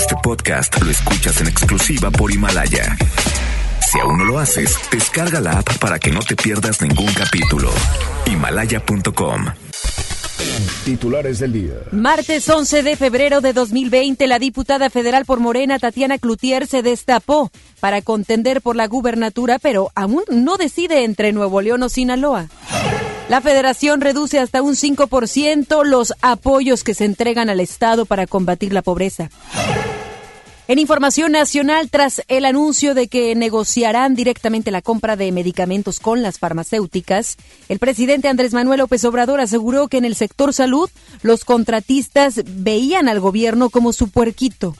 Este podcast lo escuchas en exclusiva por Himalaya. Si aún no lo haces, descarga la app para que no te pierdas ningún capítulo. Himalaya.com. Titulares del día. Martes 11 de febrero de 2020, la diputada federal por Morena, Tatiana Cloutier, se destapó para contender por la gubernatura, pero aún no decide entre Nuevo León o Sinaloa. La federación reduce hasta un 5% los apoyos que se entregan al Estado para combatir la pobreza. En información nacional, tras el anuncio de que negociarán directamente la compra de medicamentos con las farmacéuticas, el presidente Andrés Manuel López Obrador aseguró que en el sector salud los contratistas veían al gobierno como su puerquito.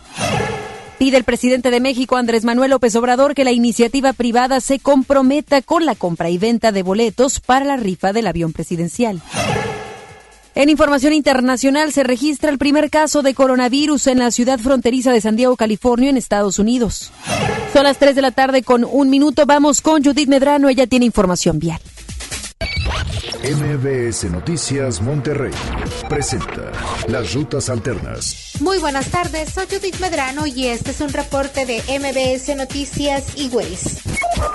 Pide el presidente de México, Andrés Manuel López Obrador, que la iniciativa privada se comprometa con la compra y venta de boletos para la rifa del avión presidencial. En información internacional se registra el primer caso de coronavirus en la ciudad fronteriza de San Diego, California, en Estados Unidos. Son las 3 de la tarde con un minuto. Vamos con Judith Medrano. Ella tiene información vial. MBS Noticias Monterrey presenta las rutas alternas. Muy buenas tardes, soy Judith Medrano y este es un reporte de MBS Noticias y Waze.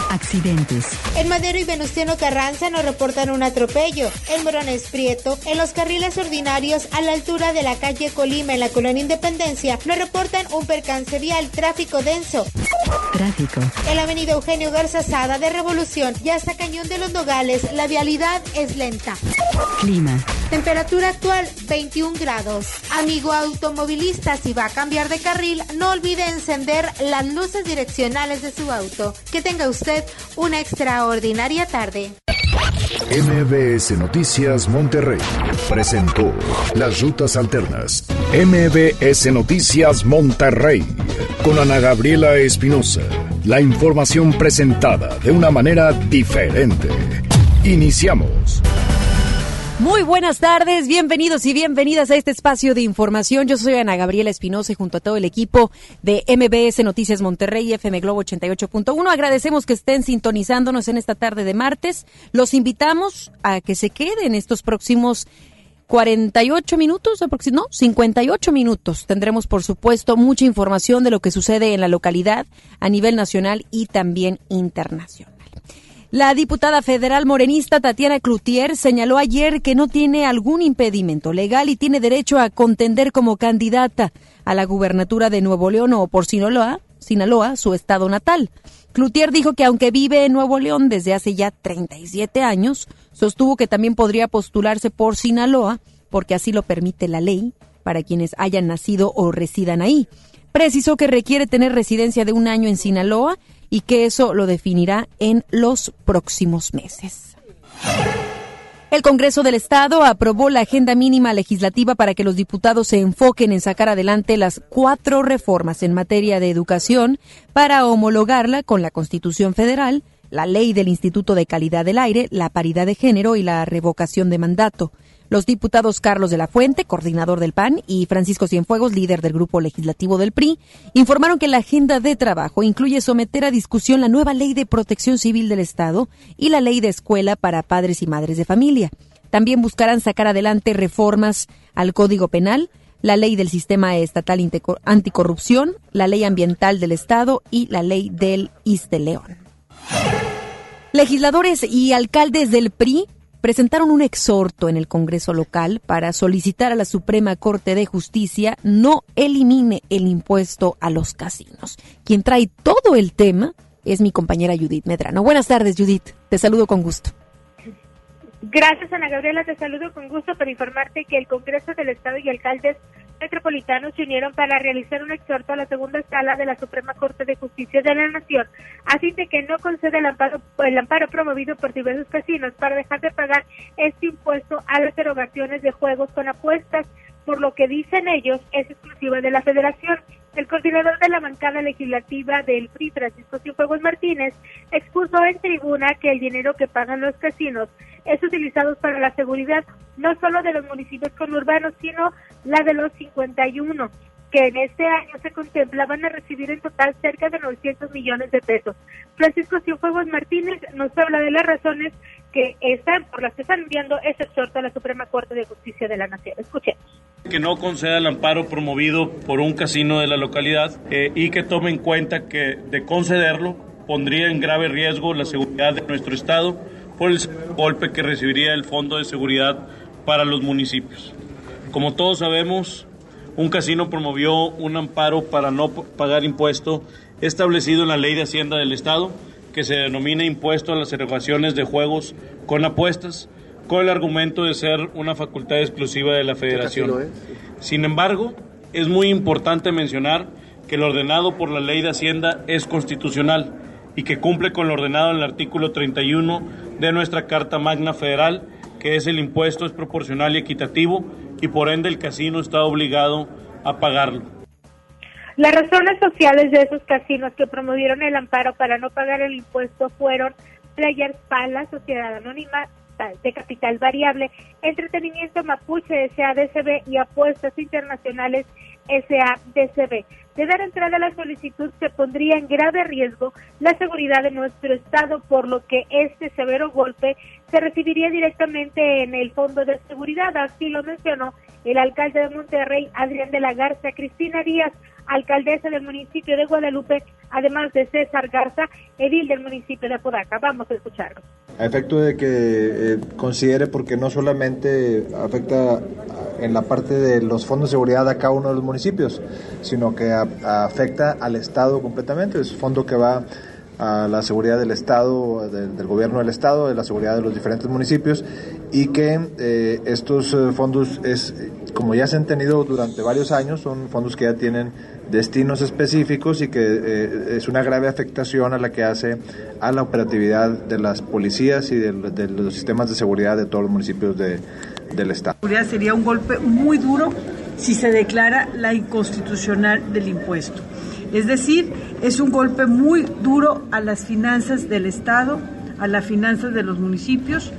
Accidentes. En Madero y Venustiano Carranza nos reportan un atropello. En Morones Prieto, en los carriles ordinarios a la altura de la calle Colima en la colonia Independencia, nos reportan un percance vial, tráfico denso. Tráfico. En la avenida Eugenio Garza Sada de Revolución y hasta Cañón de los Nogales, la vialidad es lenta. Clima. Temperatura actual 21 grados. Amigo automovilista, si va a cambiar de carril, no olvide encender las luces direccionales de su auto. Que tenga usted una extraordinaria tarde. MBS Noticias Monterrey presentó las rutas alternas. MBS Noticias Monterrey con Ana Gabriela Espinosa. La información presentada de una manera diferente. Iniciamos. Muy buenas tardes, bienvenidos y bienvenidas a este espacio de información. Yo soy Ana Gabriela Espinosa y junto a todo el equipo de MBS Noticias Monterrey y FM Globo 88.1 agradecemos que estén sintonizándonos en esta tarde de martes. Los invitamos a que se queden estos próximos 48 minutos, no, 58 minutos. Tendremos, por supuesto, mucha información de lo que sucede en la localidad a nivel nacional y también internacional. La diputada federal morenista Tatiana Cloutier señaló ayer que no tiene algún impedimento legal y tiene derecho a contender como candidata a la gubernatura de Nuevo León o por Sinaloa, Sinaloa, su estado natal. Cloutier dijo que aunque vive en Nuevo León desde hace ya 37 años, sostuvo que también podría postularse por Sinaloa, porque así lo permite la ley para quienes hayan nacido o residan ahí. Precisó que requiere tener residencia de un año en Sinaloa y que eso lo definirá en los próximos meses. El Congreso del Estado aprobó la agenda mínima legislativa para que los diputados se enfoquen en sacar adelante las cuatro reformas en materia de educación para homologarla con la Constitución Federal, la ley del Instituto de Calidad del Aire, la paridad de género y la revocación de mandato. Los diputados Carlos de la Fuente, coordinador del PAN, y Francisco Cienfuegos, líder del grupo legislativo del PRI, informaron que la agenda de trabajo incluye someter a discusión la nueva ley de protección civil del Estado y la ley de escuela para padres y madres de familia. También buscarán sacar adelante reformas al Código Penal, la ley del sistema estatal anticorrupción, la ley ambiental del Estado y la ley del ISTE León. Legisladores y alcaldes del PRI presentaron un exhorto en el Congreso local para solicitar a la Suprema Corte de Justicia no elimine el impuesto a los casinos. Quien trae todo el tema es mi compañera Judith Medrano. Buenas tardes, Judith. Te saludo con gusto. Gracias, Ana Gabriela. Te saludo con gusto para informarte que el Congreso del Estado y alcaldes metropolitanos se unieron para realizar un exhorto a la segunda sala de la Suprema Corte de Justicia de la Nación, así de que no concede el amparo, el amparo promovido por diversos casinos para dejar de pagar este impuesto a las erogaciones de juegos con apuestas, por lo que dicen ellos es exclusiva de la Federación. El coordinador de la bancada legislativa del PRI, Francisco Cienfuegos Martínez, expuso en tribuna que el dinero que pagan los casinos es utilizado para la seguridad no solo de los municipios conurbanos, sino la de los 51 que en este año se contemplaban a recibir en total cerca de 900 millones de pesos. Francisco Cienfuegos Martínez nos habla de las razones que están, por las que están enviando ese exhorto a la Suprema Corte de Justicia de la Nación. Escuchemos. Que no conceda el amparo promovido por un casino de la localidad eh, y que tome en cuenta que de concederlo pondría en grave riesgo la seguridad de nuestro Estado por el golpe que recibiría el Fondo de Seguridad para los municipios. Como todos sabemos, un casino promovió un amparo para no pagar impuesto establecido en la Ley de Hacienda del Estado, que se denomina impuesto a las erogaciones de juegos con apuestas, con el argumento de ser una facultad exclusiva de la Federación. Sin embargo, es muy importante mencionar que lo ordenado por la Ley de Hacienda es constitucional y que cumple con lo ordenado en el artículo 31 de nuestra Carta Magna Federal, que es el impuesto es proporcional y equitativo y por ende el casino está obligado a pagarlo. Las razones sociales de esos casinos que promovieron el amparo para no pagar el impuesto fueron Players Pala, Sociedad Anónima de Capital Variable, Entretenimiento Mapuche SADCB y Apuestas Internacionales SADCB. De dar entrada a la solicitud se pondría en grave riesgo la seguridad de nuestro Estado, por lo que este severo golpe se recibiría directamente en el Fondo de Seguridad, así lo mencionó el alcalde de Monterrey, Adrián de la Garza, Cristina Díaz, alcaldesa del municipio de Guadalupe, además de César Garza, edil del municipio de Apodaca. Vamos a escucharlo. A efecto de que eh, considere, porque no solamente afecta en la parte de los fondos de seguridad a cada uno de los municipios, sino que afecta al Estado completamente. Es un fondo que va a la seguridad del Estado, del, gobierno del Estado, de la seguridad de los diferentes municipios y que eh, estos eh, fondos es como ya se han tenido durante varios años, son fondos que ya tienen destinos específicos y que eh, es una grave afectación a la que hace a la operatividad de las policías y de, los sistemas de seguridad de todos los municipios de, del Estado. Sería un golpe muy duro si se declara la inconstitucional del impuesto. Es decir, es un golpe muy duro a las finanzas del Estado, a las finanzas de los municipios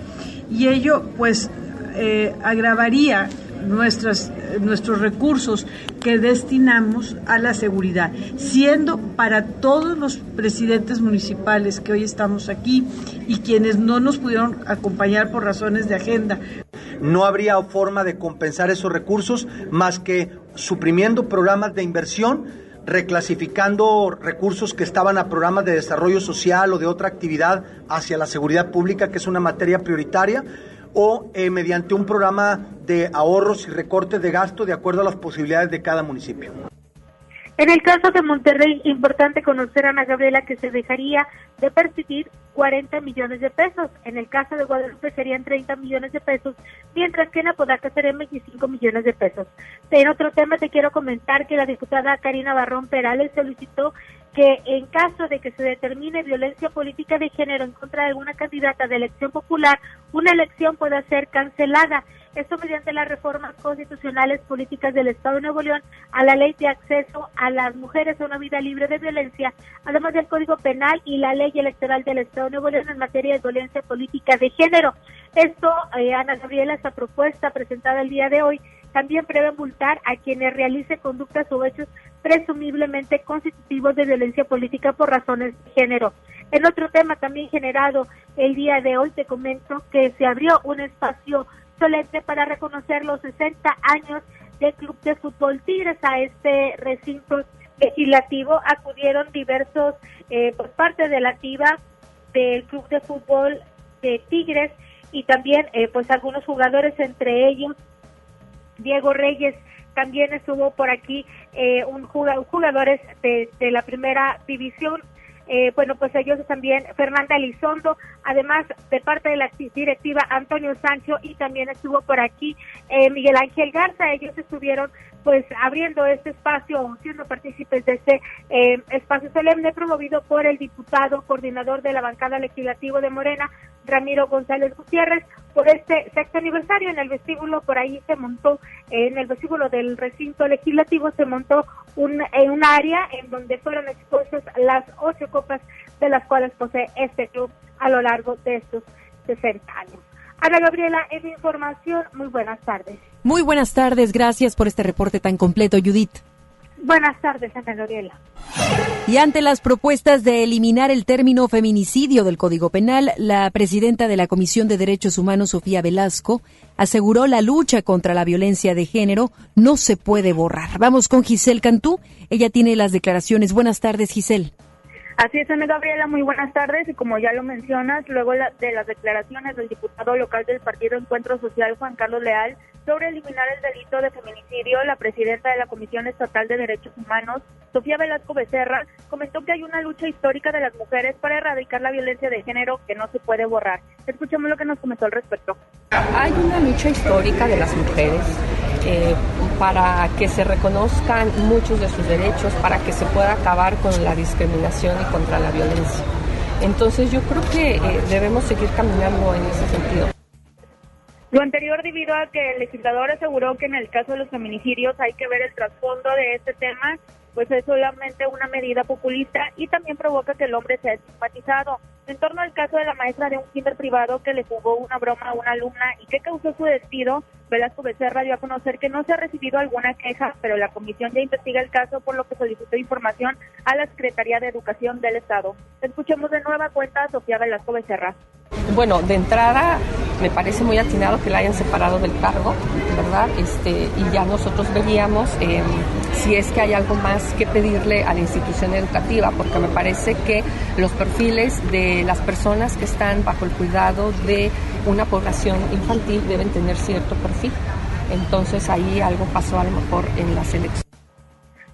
y ello pues eh, agravaría nuestras, nuestros recursos que destinamos a la seguridad, siendo para todos los presidentes municipales que hoy estamos aquí y quienes no nos pudieron acompañar por razones de agenda. No habría forma de compensar esos recursos más que suprimiendo programas de inversión reclasificando recursos que estaban a programas de desarrollo social o de otra actividad hacia la seguridad pública, que es una materia prioritaria, o eh, mediante un programa de ahorros y recortes de gasto de acuerdo a las posibilidades de cada municipio. En el caso de Monterrey, importante conocer a Ana Gabriela que se dejaría de percibir 40 millones de pesos. En el caso de Guadalupe serían 30 millones de pesos, mientras que en Apodaca serían 25 millones de pesos. En otro tema te quiero comentar que la diputada Karina Barrón Perales solicitó que en caso de que se determine violencia política de género en contra de alguna candidata de elección popular, una elección pueda ser cancelada. Esto mediante las reformas constitucionales políticas del Estado de Nuevo León a la ley de acceso a las mujeres a una vida libre de violencia, además del Código Penal y la ley electoral del Estado de Nuevo León en materia de violencia política de género. Esto, eh, Ana Gabriela, esta propuesta presentada el día de hoy, también prevé multar a quienes realicen conductas o hechos presumiblemente constitutivos de violencia política por razones de género. En otro tema también generado el día de hoy, te comento que se abrió un espacio solemne para reconocer los 60 años del Club de Fútbol Tigres a este recinto legislativo. Acudieron diversos, eh, por parte de la TIVA del Club de Fútbol de Tigres y también eh, pues algunos jugadores, entre ellos Diego Reyes, también estuvo por aquí eh, un jugadores de, la primera división. Eh, bueno, pues ellos también, Fernanda Elizondo, además de parte de la directiva Antonio Sancho y también estuvo por aquí eh, Miguel Ángel Garza, ellos estuvieron pues abriendo este espacio, siendo partícipes de este eh, espacio solemne promovido por el diputado coordinador de la bancada legislativo de Morena, Ramiro González Gutiérrez, por este sexto aniversario en el vestíbulo, por ahí se montó, en el vestíbulo del recinto legislativo se montó un, en un área en donde fueron expuestas las ocho copas de las cuales posee este club a lo largo de estos 60 años. Ana Gabriela, es información. Muy buenas tardes. Muy buenas tardes. Gracias por este reporte tan completo, Judith. Buenas tardes, Ana Gabriela. Y ante las propuestas de eliminar el término feminicidio del Código Penal, la presidenta de la Comisión de Derechos Humanos, Sofía Velasco, aseguró la lucha contra la violencia de género no se puede borrar. Vamos con Giselle Cantú. Ella tiene las declaraciones. Buenas tardes, Giselle. Así es, Ana Gabriela, muy buenas tardes. Y como ya lo mencionas, luego de las declaraciones del diputado local del Partido Encuentro Social, Juan Carlos Leal, sobre eliminar el delito de feminicidio, la presidenta de la Comisión Estatal de Derechos Humanos, Sofía Velasco Becerra, comentó que hay una lucha histórica de las mujeres para erradicar la violencia de género que no se puede borrar. Escuchemos lo que nos comentó al respecto. Hay una lucha histórica de las mujeres eh, para que se reconozcan muchos de sus derechos, para que se pueda acabar con la discriminación y contra la violencia. Entonces yo creo que eh, debemos seguir caminando en ese sentido. Lo anterior debido a que el legislador aseguró que en el caso de los feminicidios hay que ver el trasfondo de este tema pues es solamente una medida populista y también provoca que el hombre sea estigmatizado. En torno al caso de la maestra de un kinder privado que le jugó una broma a una alumna y que causó su despido, Velasco Becerra dio a conocer que no se ha recibido alguna queja, pero la comisión ya investiga el caso, por lo que solicitó información a la Secretaría de Educación del Estado. Escuchemos de nueva cuenta a Sofía Velasco Becerra. Bueno, de entrada me parece muy atinado que la hayan separado del cargo, ¿verdad? Este, y ya nosotros veríamos eh, si es que hay algo más que pedirle a la institución educativa, porque me parece que los perfiles de las personas que están bajo el cuidado de una población infantil deben tener cierto perfil. Entonces ahí algo pasó a lo mejor en la selección.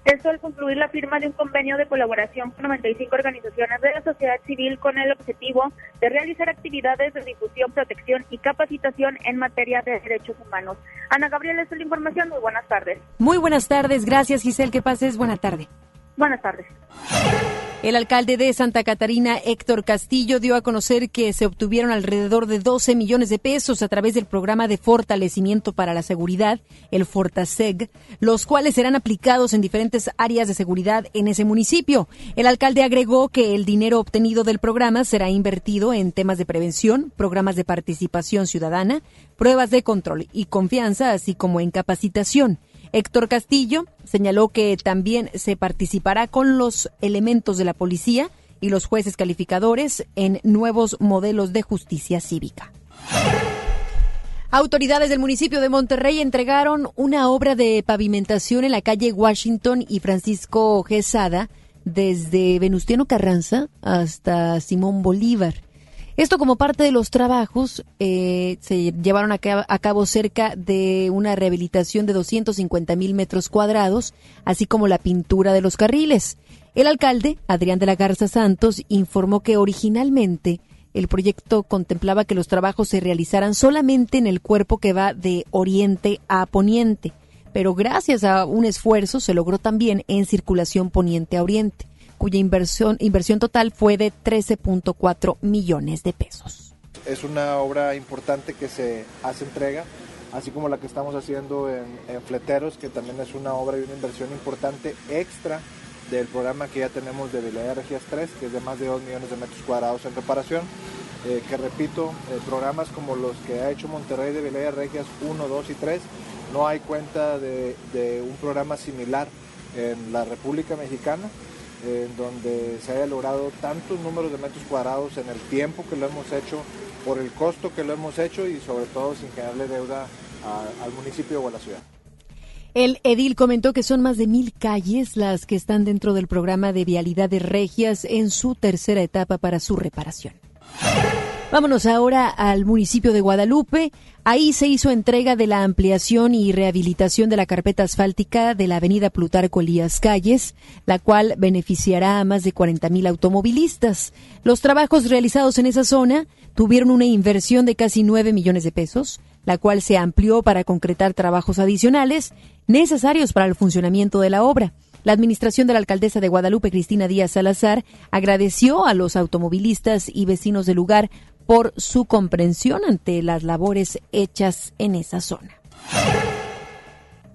Esto al concluir la firma de un convenio de colaboración con 95 organizaciones de la sociedad civil con el objetivo de realizar actividades de difusión, protección y capacitación en materia de derechos humanos. Ana Gabriela, esta es la información. Muy buenas tardes. Muy buenas tardes. Gracias, Giselle. Que pases. Buena tarde. Buenas tardes. El alcalde de Santa Catarina, Héctor Castillo, dio a conocer que se obtuvieron alrededor de 12 millones de pesos a través del programa de fortalecimiento para la seguridad, el Fortaseg, los cuales serán aplicados en diferentes áreas de seguridad en ese municipio. El alcalde agregó que el dinero obtenido del programa será invertido en temas de prevención, programas de participación ciudadana, pruebas de control y confianza, así como en capacitación. Héctor Castillo señaló que también se participará con los elementos de la policía y los jueces calificadores en nuevos modelos de justicia cívica. Autoridades del municipio de Monterrey entregaron una obra de pavimentación en la calle Washington y Francisco Gesada desde Venustiano Carranza hasta Simón Bolívar. Esto como parte de los trabajos eh, se llevaron a cabo, cerca de una rehabilitación de 250 mil metros cuadrados, así como la pintura de los carriles. El alcalde, Adrián de la Garza Santos, informó que originalmente el proyecto contemplaba que los trabajos se realizaran solamente en el cuerpo que va de oriente a poniente, pero gracias a un esfuerzo se logró también en circulación poniente a oriente cuya inversión, inversión total fue de 13.4 millones de pesos. Es una obra importante que se hace entrega, así como la que estamos haciendo en, Fleteros, que también es una obra y una inversión importante extra del programa que ya tenemos de Vilaya Regias 3, que es de más de 2 millones de metros cuadrados en reparación. Eh, que repito, eh, programas como los que ha hecho Monterrey de Vilaya Regias 1, 2 y 3, no hay cuenta de, de un programa similar en la República Mexicana en donde se haya logrado tantos números de metros cuadrados en el tiempo que lo hemos hecho, por el costo que lo hemos hecho y sobre todo sin generarle deuda al municipio o a la ciudad. El edil comentó que son más de mil calles las que están dentro del programa de vialidades regias en su tercera etapa para su reparación. Vámonos ahora al municipio de Guadalupe. Ahí se hizo entrega de la ampliación y rehabilitación de la carpeta asfáltica de la avenida Plutarco Elías Calles, la cual beneficiará a más de 40 mil automovilistas. Los trabajos realizados en esa zona tuvieron una inversión de casi 9 millones de pesos, la cual se amplió para concretar trabajos adicionales necesarios para el funcionamiento de la obra. La administración de la alcaldesa de Guadalupe, Cristina Díaz Salazar, agradeció a los automovilistas y vecinos del lugar por su comprensión ante las labores hechas en esa zona.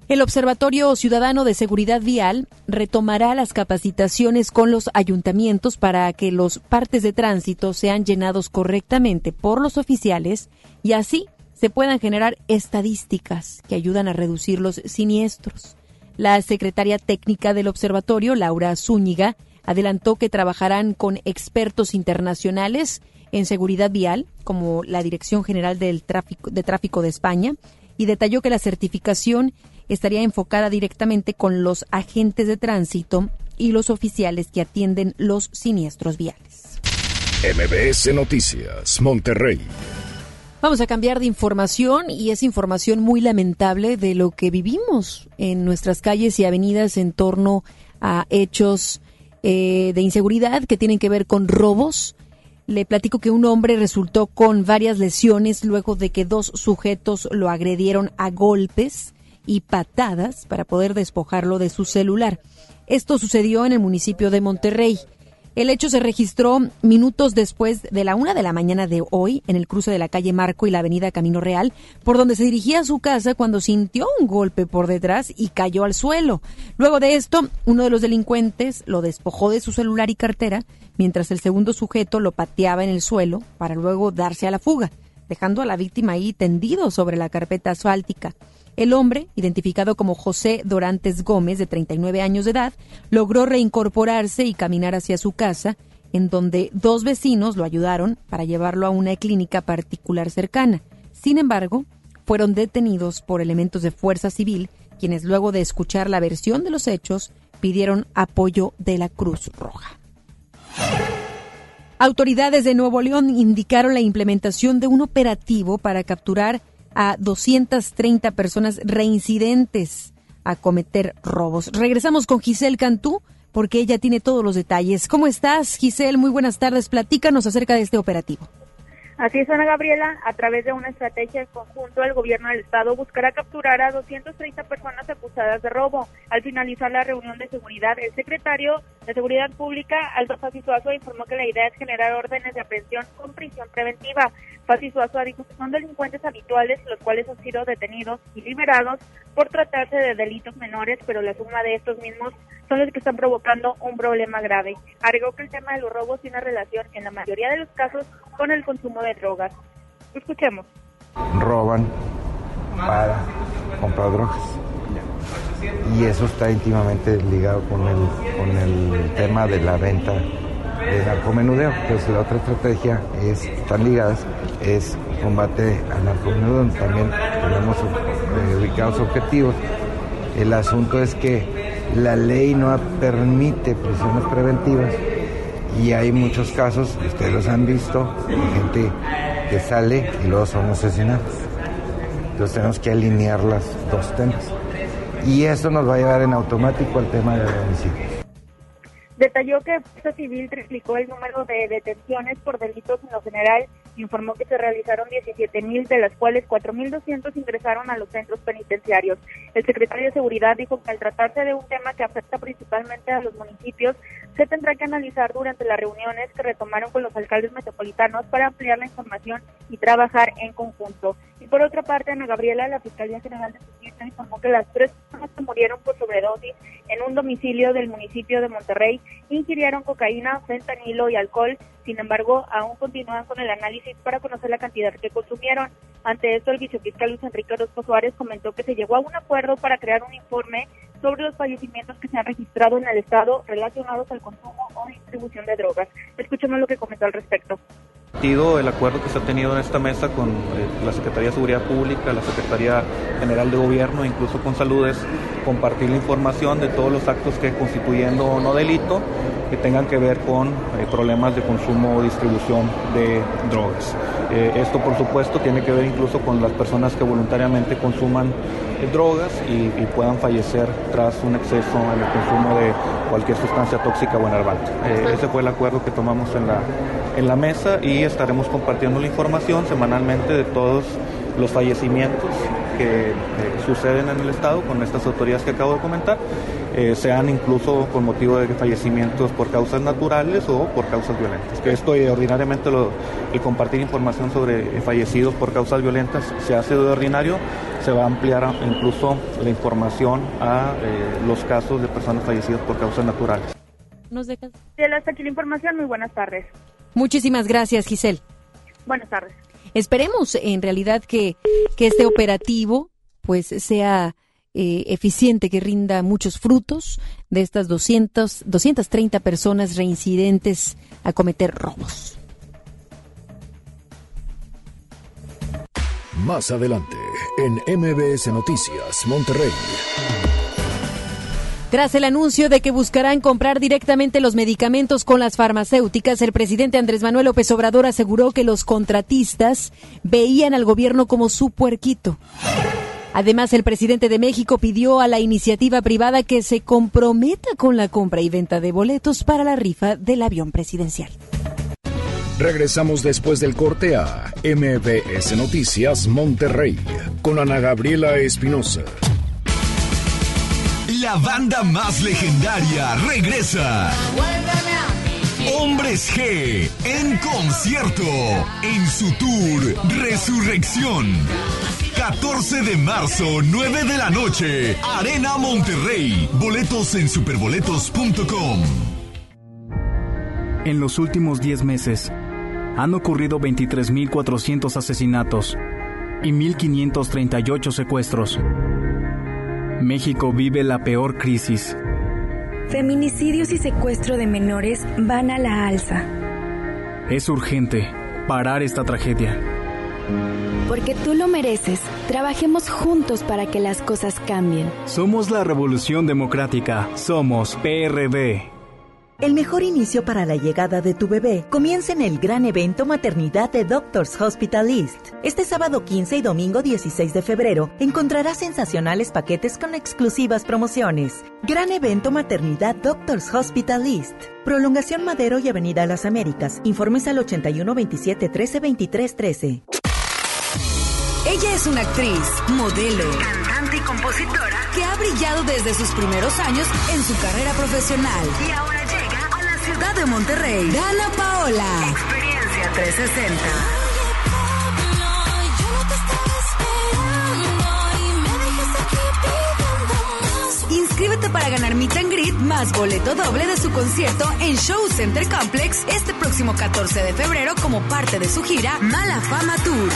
El Observatorio Ciudadano de Seguridad Vial retomará las capacitaciones con los ayuntamientos para que los partes de tránsito sean llenados correctamente por los oficiales y así se puedan generar estadísticas que ayudan a reducir los siniestros. La secretaria técnica del observatorio, Laura Zúñiga, adelantó que trabajarán con expertos internacionales en seguridad vial, como la Dirección General del Tráfico, de Tráfico de España, y detalló que la certificación estaría enfocada directamente con los agentes de tránsito y los oficiales que atienden los siniestros viales. MBS Noticias, Monterrey. Vamos a cambiar de información y es información muy lamentable de lo que vivimos en nuestras calles y avenidas en torno a hechos eh, de inseguridad que tienen que ver con robos. Le platico que un hombre resultó con varias lesiones luego de que dos sujetos lo agredieron a golpes y patadas para poder despojarlo de su celular. Esto sucedió en el municipio de Monterrey. El hecho se registró minutos después de la una de la mañana de hoy en el cruce de la calle Marco y la avenida Camino Real, por donde se dirigía a su casa cuando sintió un golpe por detrás y cayó al suelo. Luego de esto, uno de los delincuentes lo despojó de su celular y cartera, mientras el segundo sujeto lo pateaba en el suelo para luego darse a la fuga, dejando a la víctima ahí tendido sobre la carpeta asfáltica. El hombre, identificado como José Dorantes Gómez, de 39 años de edad, logró reincorporarse y caminar hacia su casa, en donde dos vecinos lo ayudaron para llevarlo a una clínica particular cercana. Sin embargo, fueron detenidos por elementos de fuerza civil, quienes luego de escuchar la versión de los hechos pidieron apoyo de la Cruz Roja. Autoridades de Nuevo León indicaron la implementación de un operativo para capturar a 230 personas reincidentes a cometer robos. Regresamos con Giselle Cantú porque ella tiene todos los detalles. ¿Cómo estás, Giselle? Muy buenas tardes. Platícanos acerca de este operativo. Así es, Ana Gabriela, a través de una estrategia en conjunto, el gobierno del estado buscará capturar a 230 personas acusadas de robo. Al finalizar la reunión de seguridad, el secretario de Seguridad Pública, Aldo Fassi Suazo, informó que la idea es generar órdenes de aprehensión con prisión preventiva. Fassi Suazo dijo que son delincuentes habituales, los cuales han sido detenidos y liberados por tratarse de delitos menores, pero la suma de estos mismos son los que están provocando un problema grave. Agregó que el tema de los robos tiene relación, en la mayoría de los casos, con el consumo de drogas. Escuchemos. Roban para comprar drogas. Y eso está íntimamente ligado con el, con el tema de la venta de narcomenudeo. Entonces la otra estrategia es, están ligadas, es combate al narcomenudeo, también tenemos eh, ubicados objetivos. El asunto es que la ley no permite prisiones preventivas y hay muchos casos, ustedes los han visto, de gente que sale y luego son asesinados. Entonces tenemos que alinear las dos temas. Y eso nos va a llevar en automático al tema del homicidio. Detalló que Fuerza Civil triplicó el número de detenciones por delitos en lo general. Informó que se realizaron 17.000, de las cuales 4.200 ingresaron a los centros penitenciarios. El secretario de Seguridad dijo que al tratarse de un tema que afecta principalmente a los municipios, se tendrá que analizar durante las reuniones que retomaron con los alcaldes metropolitanos para ampliar la información y trabajar en conjunto. Y por otra parte, Ana Gabriela, la Fiscalía General de Justicia, informó que las tres personas que murieron por sobredosis en un domicilio del municipio de Monterrey ingirieron cocaína, fentanilo y alcohol. Sin embargo, aún continúan con el análisis para conocer la cantidad que consumieron. Ante esto, el vicefiscal Luis Enrique Orozco Suárez comentó que se llegó a un acuerdo para crear un informe sobre los fallecimientos que se han registrado en el Estado relacionados al consumo o distribución de drogas. Escuchemos lo que comentó al respecto el acuerdo que se ha tenido en esta mesa con eh, la Secretaría de Seguridad Pública, la Secretaría General de Gobierno, incluso con Salud, es compartir la información de todos los actos que constituyendo o no delito que tengan que ver con eh, problemas de consumo o distribución de drogas. Eh, esto, por supuesto, tiene que ver incluso con las personas que voluntariamente consuman drogas y, puedan fallecer tras un exceso en el consumo de cualquier sustancia tóxica o enervante. ese fue el acuerdo que tomamos en la, en la mesa y estaremos compartiendo la información semanalmente de todos los fallecimientos que eh, suceden en el Estado con estas autoridades que acabo de comentar, eh, sean incluso con motivo de fallecimientos por causas naturales o por causas violentas. Que esto eh, ordinariamente lo, el compartir información sobre fallecidos por causas violentas se hace de ordinario, se va a ampliar incluso la información a los casos de personas fallecidas por causas naturales. Nos dejas. hasta aquí la información. Muy buenas tardes. Muchísimas gracias, Giselle. Buenas tardes. Esperemos en realidad que, que este operativo pues sea eh, eficiente que rinda muchos frutos de estas 200, 230 personas reincidentes a cometer robos. Más adelante, en MBS Noticias, Monterrey. Tras el anuncio de que buscarán comprar directamente los medicamentos con las farmacéuticas, el presidente Andrés Manuel López Obrador aseguró que los contratistas veían al gobierno como su puerquito. Además, el presidente de México pidió a la iniciativa privada que se comprometa con la compra y venta de boletos para la rifa del avión presidencial. Regresamos después del corte a MBS Noticias Monterrey con Ana Gabriela Espinosa. La banda más legendaria regresa. Hombres G en concierto en su tour Resurrección. 14 de marzo, 9 de la noche, Arena Monterrey. Boletos en superboletos.com. En los últimos 10 meses, han ocurrido 23.400 asesinatos y 1.538 secuestros. México vive la peor crisis. Feminicidios y secuestro de menores van a la alza. Es urgente parar esta tragedia. Porque tú lo mereces, trabajemos juntos para que las cosas cambien. Somos la Revolución Democrática, somos PRD. El mejor inicio para la llegada de tu bebé comienza en el gran evento Maternidad de Doctors Hospital East. Este sábado 15 y domingo 16 de febrero encontrarás sensacionales paquetes con exclusivas promociones. Gran evento Maternidad Doctors Hospital East. Prolongación Madero y Avenida Las Américas. Informes al 81 27 13 23 13. Ella es una actriz, modelo, cantante y compositora que ha brillado desde sus primeros años en su carrera profesional. Y ahora llega a la ciudad de Monterrey. Dana Paola. Experiencia 360. Inscríbete para ganar Meet and Greet más boleto doble de su concierto en Show Center Complex este próximo 14 de febrero como parte de su gira Mala Fama Tour.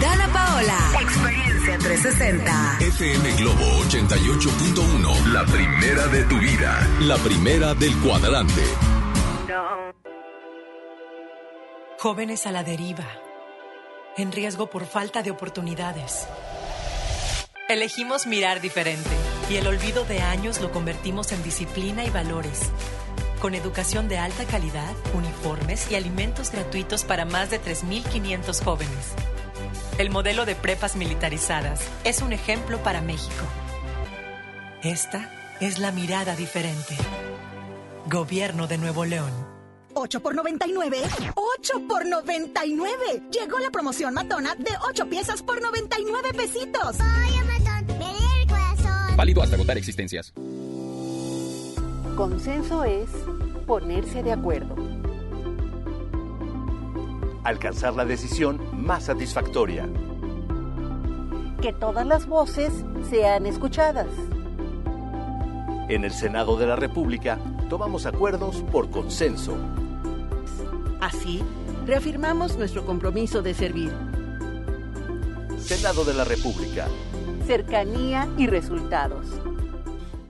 Dana Paola. Experiencia 360. FM Globo 88.1. La primera de tu vida. La primera del cuadrante. Jóvenes a la deriva. En riesgo por falta de oportunidades. Elegimos mirar diferente y el olvido de años lo convertimos en disciplina y valores. Con educación de alta calidad, uniformes y alimentos gratuitos para más de 3.500 jóvenes. El modelo de prepas militarizadas es un ejemplo para México. Esta es la mirada diferente. Gobierno de Nuevo León. 8 por 99. 8 por 99. Llegó la promoción matona de 8 piezas por 99 pesitos. Oye, Válido hasta agotar existencias. Consenso es ponerse de acuerdo. Alcanzar la decisión más satisfactoria. Que todas las voces sean escuchadas. En el Senado de la República tomamos acuerdos por consenso. Así, reafirmamos nuestro compromiso de servir. Senado de la República. Cercanía y resultados.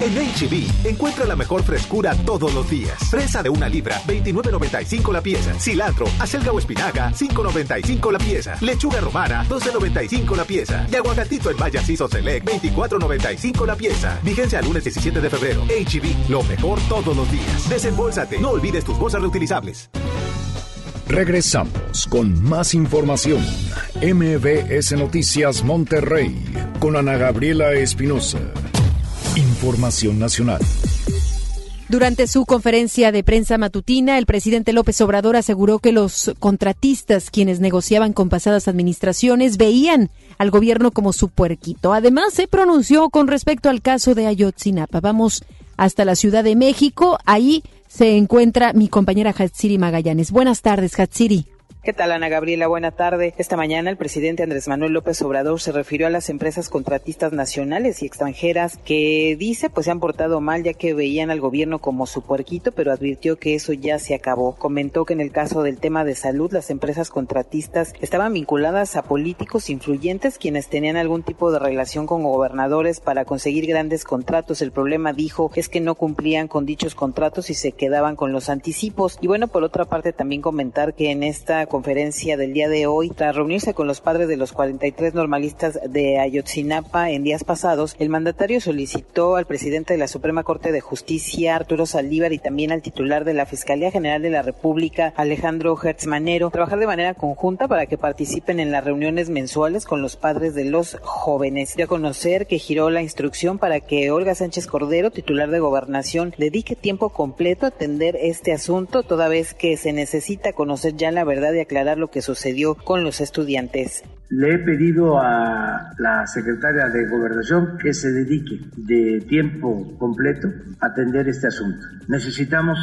En HB, encuentra la mejor frescura todos los días. Fresa de una libra, 29.95 la pieza. Cilantro, acelga o espinaca, 5.95 la pieza. Lechuga romana, 12.95 la pieza. Y aguacatito en Maya Ciso Select, 24.95 la pieza. Vigencia al lunes 17 de febrero. HB, lo mejor todos los días. Desembolsate, no olvides tus bolsas reutilizables. Regresamos con más información. MBS Noticias Monterrey con Ana Gabriela Espinosa. Información nacional. Durante su conferencia de prensa matutina, el presidente López Obrador aseguró que los contratistas, quienes negociaban con pasadas administraciones, veían al gobierno como su puerquito. Además, se pronunció con respecto al caso de Ayotzinapa. Vamos hasta la Ciudad de México. Ahí se encuentra mi compañera Hatsiri Magallanes. Buenas tardes, Hatsiri. ¿Qué tal, Ana Gabriela? Buena tarde. Esta mañana el presidente Andrés Manuel López Obrador se refirió a las empresas contratistas nacionales y extranjeras que dice pues se han portado mal ya que veían al gobierno como su puerquito, pero advirtió que eso ya se acabó. Comentó que en el caso del tema de salud las empresas contratistas estaban vinculadas a políticos influyentes quienes tenían algún tipo de relación con gobernadores para conseguir grandes contratos. El problema, dijo, es que no cumplían con dichos contratos y se quedaban con los anticipos. Y bueno, por otra parte también comentar que en esta conferencia del día de hoy, tras reunirse con los padres de los 43 normalistas de Ayotzinapa en días pasados, el mandatario solicitó al presidente de la Suprema Corte de Justicia, Arturo Saldívar, y también al titular de la Fiscalía General de la República, Alejandro Hertz Manero, trabajar de manera conjunta para que participen en las reuniones mensuales con los padres de los jóvenes. Dio a conocer que giró la instrucción para que Olga Sánchez Cordero, titular de Gobernación, dedique tiempo completo a atender este asunto, toda vez que se necesita conocer ya la verdad aclarar lo que sucedió con los estudiantes. Le he pedido a la secretaria de Gobernación que se dedique de tiempo completo a atender este asunto. Necesitamos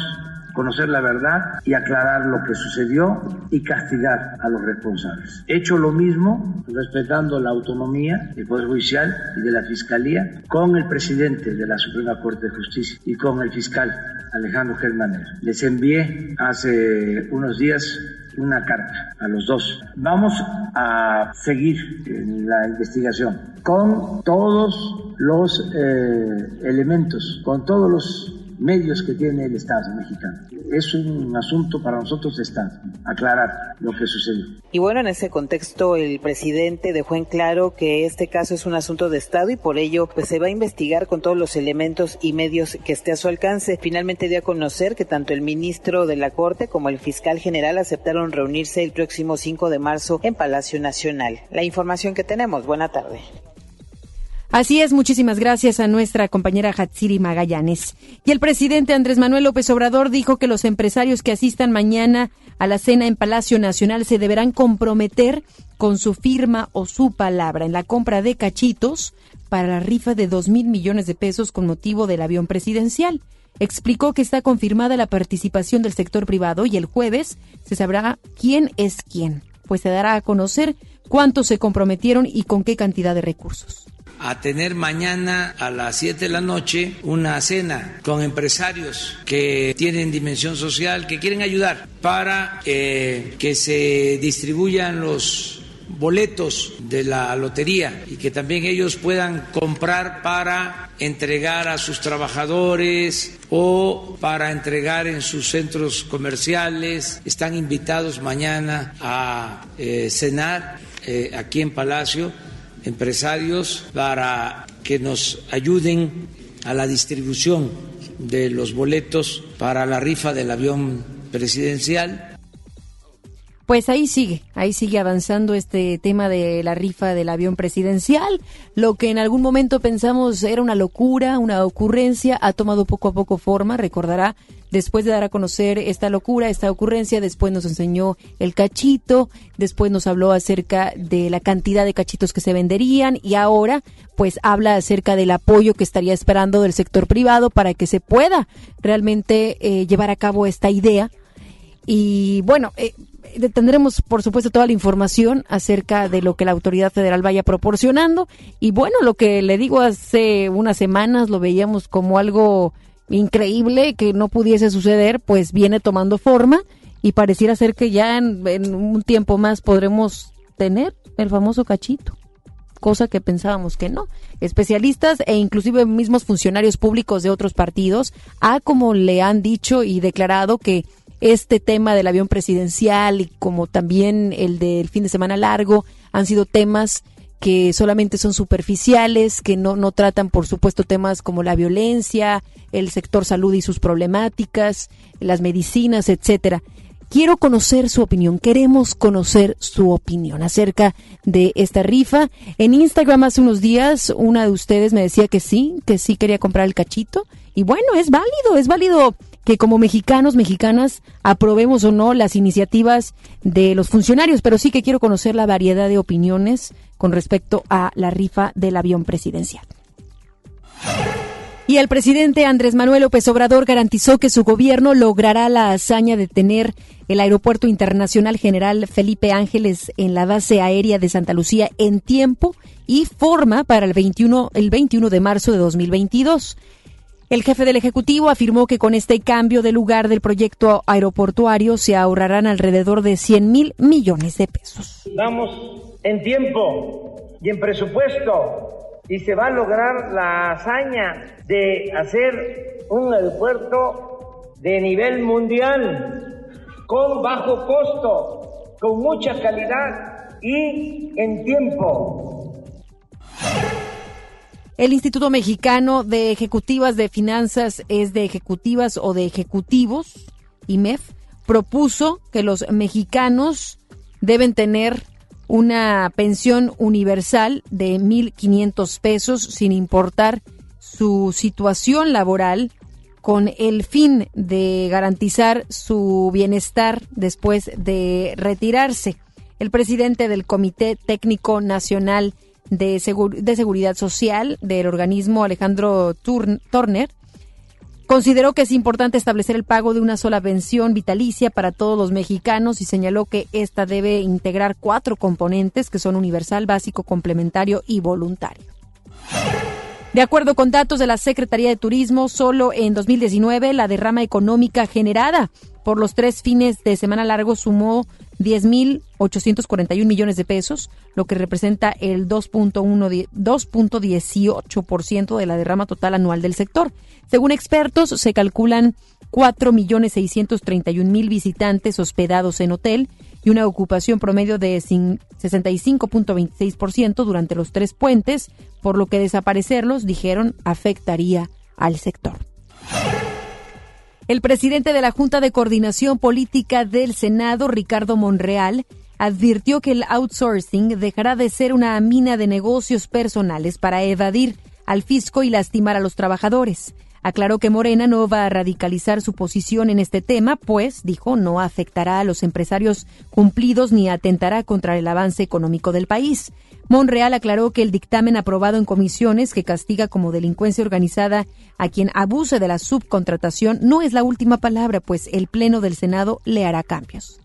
conocer la verdad y aclarar lo que sucedió y castigar a los responsables. He hecho lo mismo, respetando la autonomía del Poder Judicial y de la Fiscalía, con el presidente de la Suprema Corte de Justicia y con el fiscal Alejandro Germaner. Les envié hace unos días una carta a los dos. Vamos a seguir la investigación con todos los eh, elementos, con todos los medios que tiene el Estado mexicano. Es un asunto para nosotros de Estado, aclarar lo que sucedió. Y bueno, en ese contexto el presidente dejó en claro que este caso es un asunto de Estado y por ello pues se va a investigar con todos los elementos y medios que esté a su alcance. Finalmente dio a conocer que tanto el ministro de la Corte como el fiscal general aceptaron reunirse el próximo 5 de marzo en Palacio Nacional. La información que tenemos. Buena tarde. Así es, muchísimas gracias a nuestra compañera Hatsiri Magallanes. Y el presidente Andrés Manuel López Obrador dijo que los empresarios que asistan mañana a la cena en Palacio Nacional se deberán comprometer con su firma o su palabra en la compra de cachitos para la rifa de dos mil millones de pesos con motivo del avión presidencial. Explicó que está confirmada la participación del sector privado y el jueves se sabrá quién es quién, pues se dará a conocer cuántos se comprometieron y con qué cantidad de recursos a tener mañana a las 7 de la noche una cena con empresarios que tienen dimensión social, que quieren ayudar para eh, que se distribuyan los boletos de la lotería y que también ellos puedan comprar para entregar a sus trabajadores o para entregar en sus centros comerciales. Están invitados mañana a eh, cenar eh, aquí en Palacio empresarios para que nos ayuden a la distribución de los boletos para la rifa del avión presidencial. Pues ahí sigue, ahí sigue avanzando este tema de la rifa del avión presidencial. Lo que en algún momento pensamos era una locura, una ocurrencia, ha tomado poco a poco forma. Recordará después de dar a conocer esta locura, esta ocurrencia, después nos enseñó el cachito, después nos habló acerca de la cantidad de cachitos que se venderían y ahora pues habla acerca del apoyo que estaría esperando del sector privado para que se pueda realmente eh, llevar a cabo esta idea. Y bueno, eh, tendremos por supuesto toda la información acerca de lo que la autoridad federal vaya proporcionando y bueno, lo que le digo hace unas semanas lo veíamos como algo increíble que no pudiese suceder, pues viene tomando forma y pareciera ser que ya en, un tiempo más podremos tener el famoso cachito cosa que pensábamos que no. Especialistas e inclusive mismos funcionarios públicos de otros partidos, a como le han dicho y declarado que este tema del avión presidencial y como también el del fin de semana largo han sido temas que solamente son superficiales, que no, no tratan, por supuesto, temas como la violencia, el sector salud y sus problemáticas, las medicinas, etcétera. quiero conocer su opinión, queremos conocer su opinión acerca de esta rifa. En Instagram hace unos días una de ustedes me decía que sí, que sí quería comprar el cachito. Y bueno, es válido, es válido que como mexicanos, mexicanas, aprobemos o no las iniciativas de los funcionarios, pero sí que quiero conocer la variedad de opiniones con respecto a la rifa del avión presidencial. Y el presidente Andrés Manuel López Obrador garantizó que su gobierno logrará la hazaña de tener el Aeropuerto Internacional General Felipe Ángeles en la base aérea de Santa Lucía en tiempo y forma para el 21, el 21 de marzo de 2022. El jefe del Ejecutivo afirmó que con este cambio de lugar del proyecto aeroportuario se ahorrarán alrededor de 100 mil millones de pesos. Vamos en tiempo y en presupuesto y se va a lograr la hazaña de hacer un aeropuerto de nivel mundial, con bajo costo, con mucha calidad y en tiempo. El Instituto Mexicano de Ejecutivas de Finanzas es de ejecutivas o de ejecutivos, IMEF, propuso que los mexicanos deben tener una pensión universal de 1.500 pesos sin importar su situación laboral con el fin de garantizar su bienestar después de retirarse. El presidente del Comité Técnico Nacional de, Seguridad Social del organismo, Alejandro Turner, Consideró que es importante establecer el pago de una sola pensión vitalicia para todos los mexicanos y señaló que esta debe integrar cuatro componentes que son universal, básico, complementario y voluntario. De acuerdo con datos de la Secretaría de Turismo, solo en 2019 la derrama económica generada por los tres fines de semana largo sumó 10.841 millones de pesos, lo que representa el 2.18% de la derrama total anual del sector. Según expertos, se calculan 4.631.000 visitantes hospedados en hotel y una ocupación promedio de 65.26% durante los tres puentes, por lo que desaparecerlos, dijeron, afectaría al sector. El presidente de la Junta de Coordinación Política del Senado, Ricardo Monreal, advirtió que el outsourcing dejará de ser una mina de negocios personales para evadir al fisco y lastimar a los trabajadores. Aclaró que Morena no va a radicalizar su posición en este tema, pues, dijo, no afectará a los empresarios cumplidos ni atentará contra el avance económico del país. Monreal aclaró que el dictamen aprobado en comisiones que castiga como delincuencia organizada a quien abuse de la subcontratación no es la última palabra, pues el Pleno del Senado le hará cambios.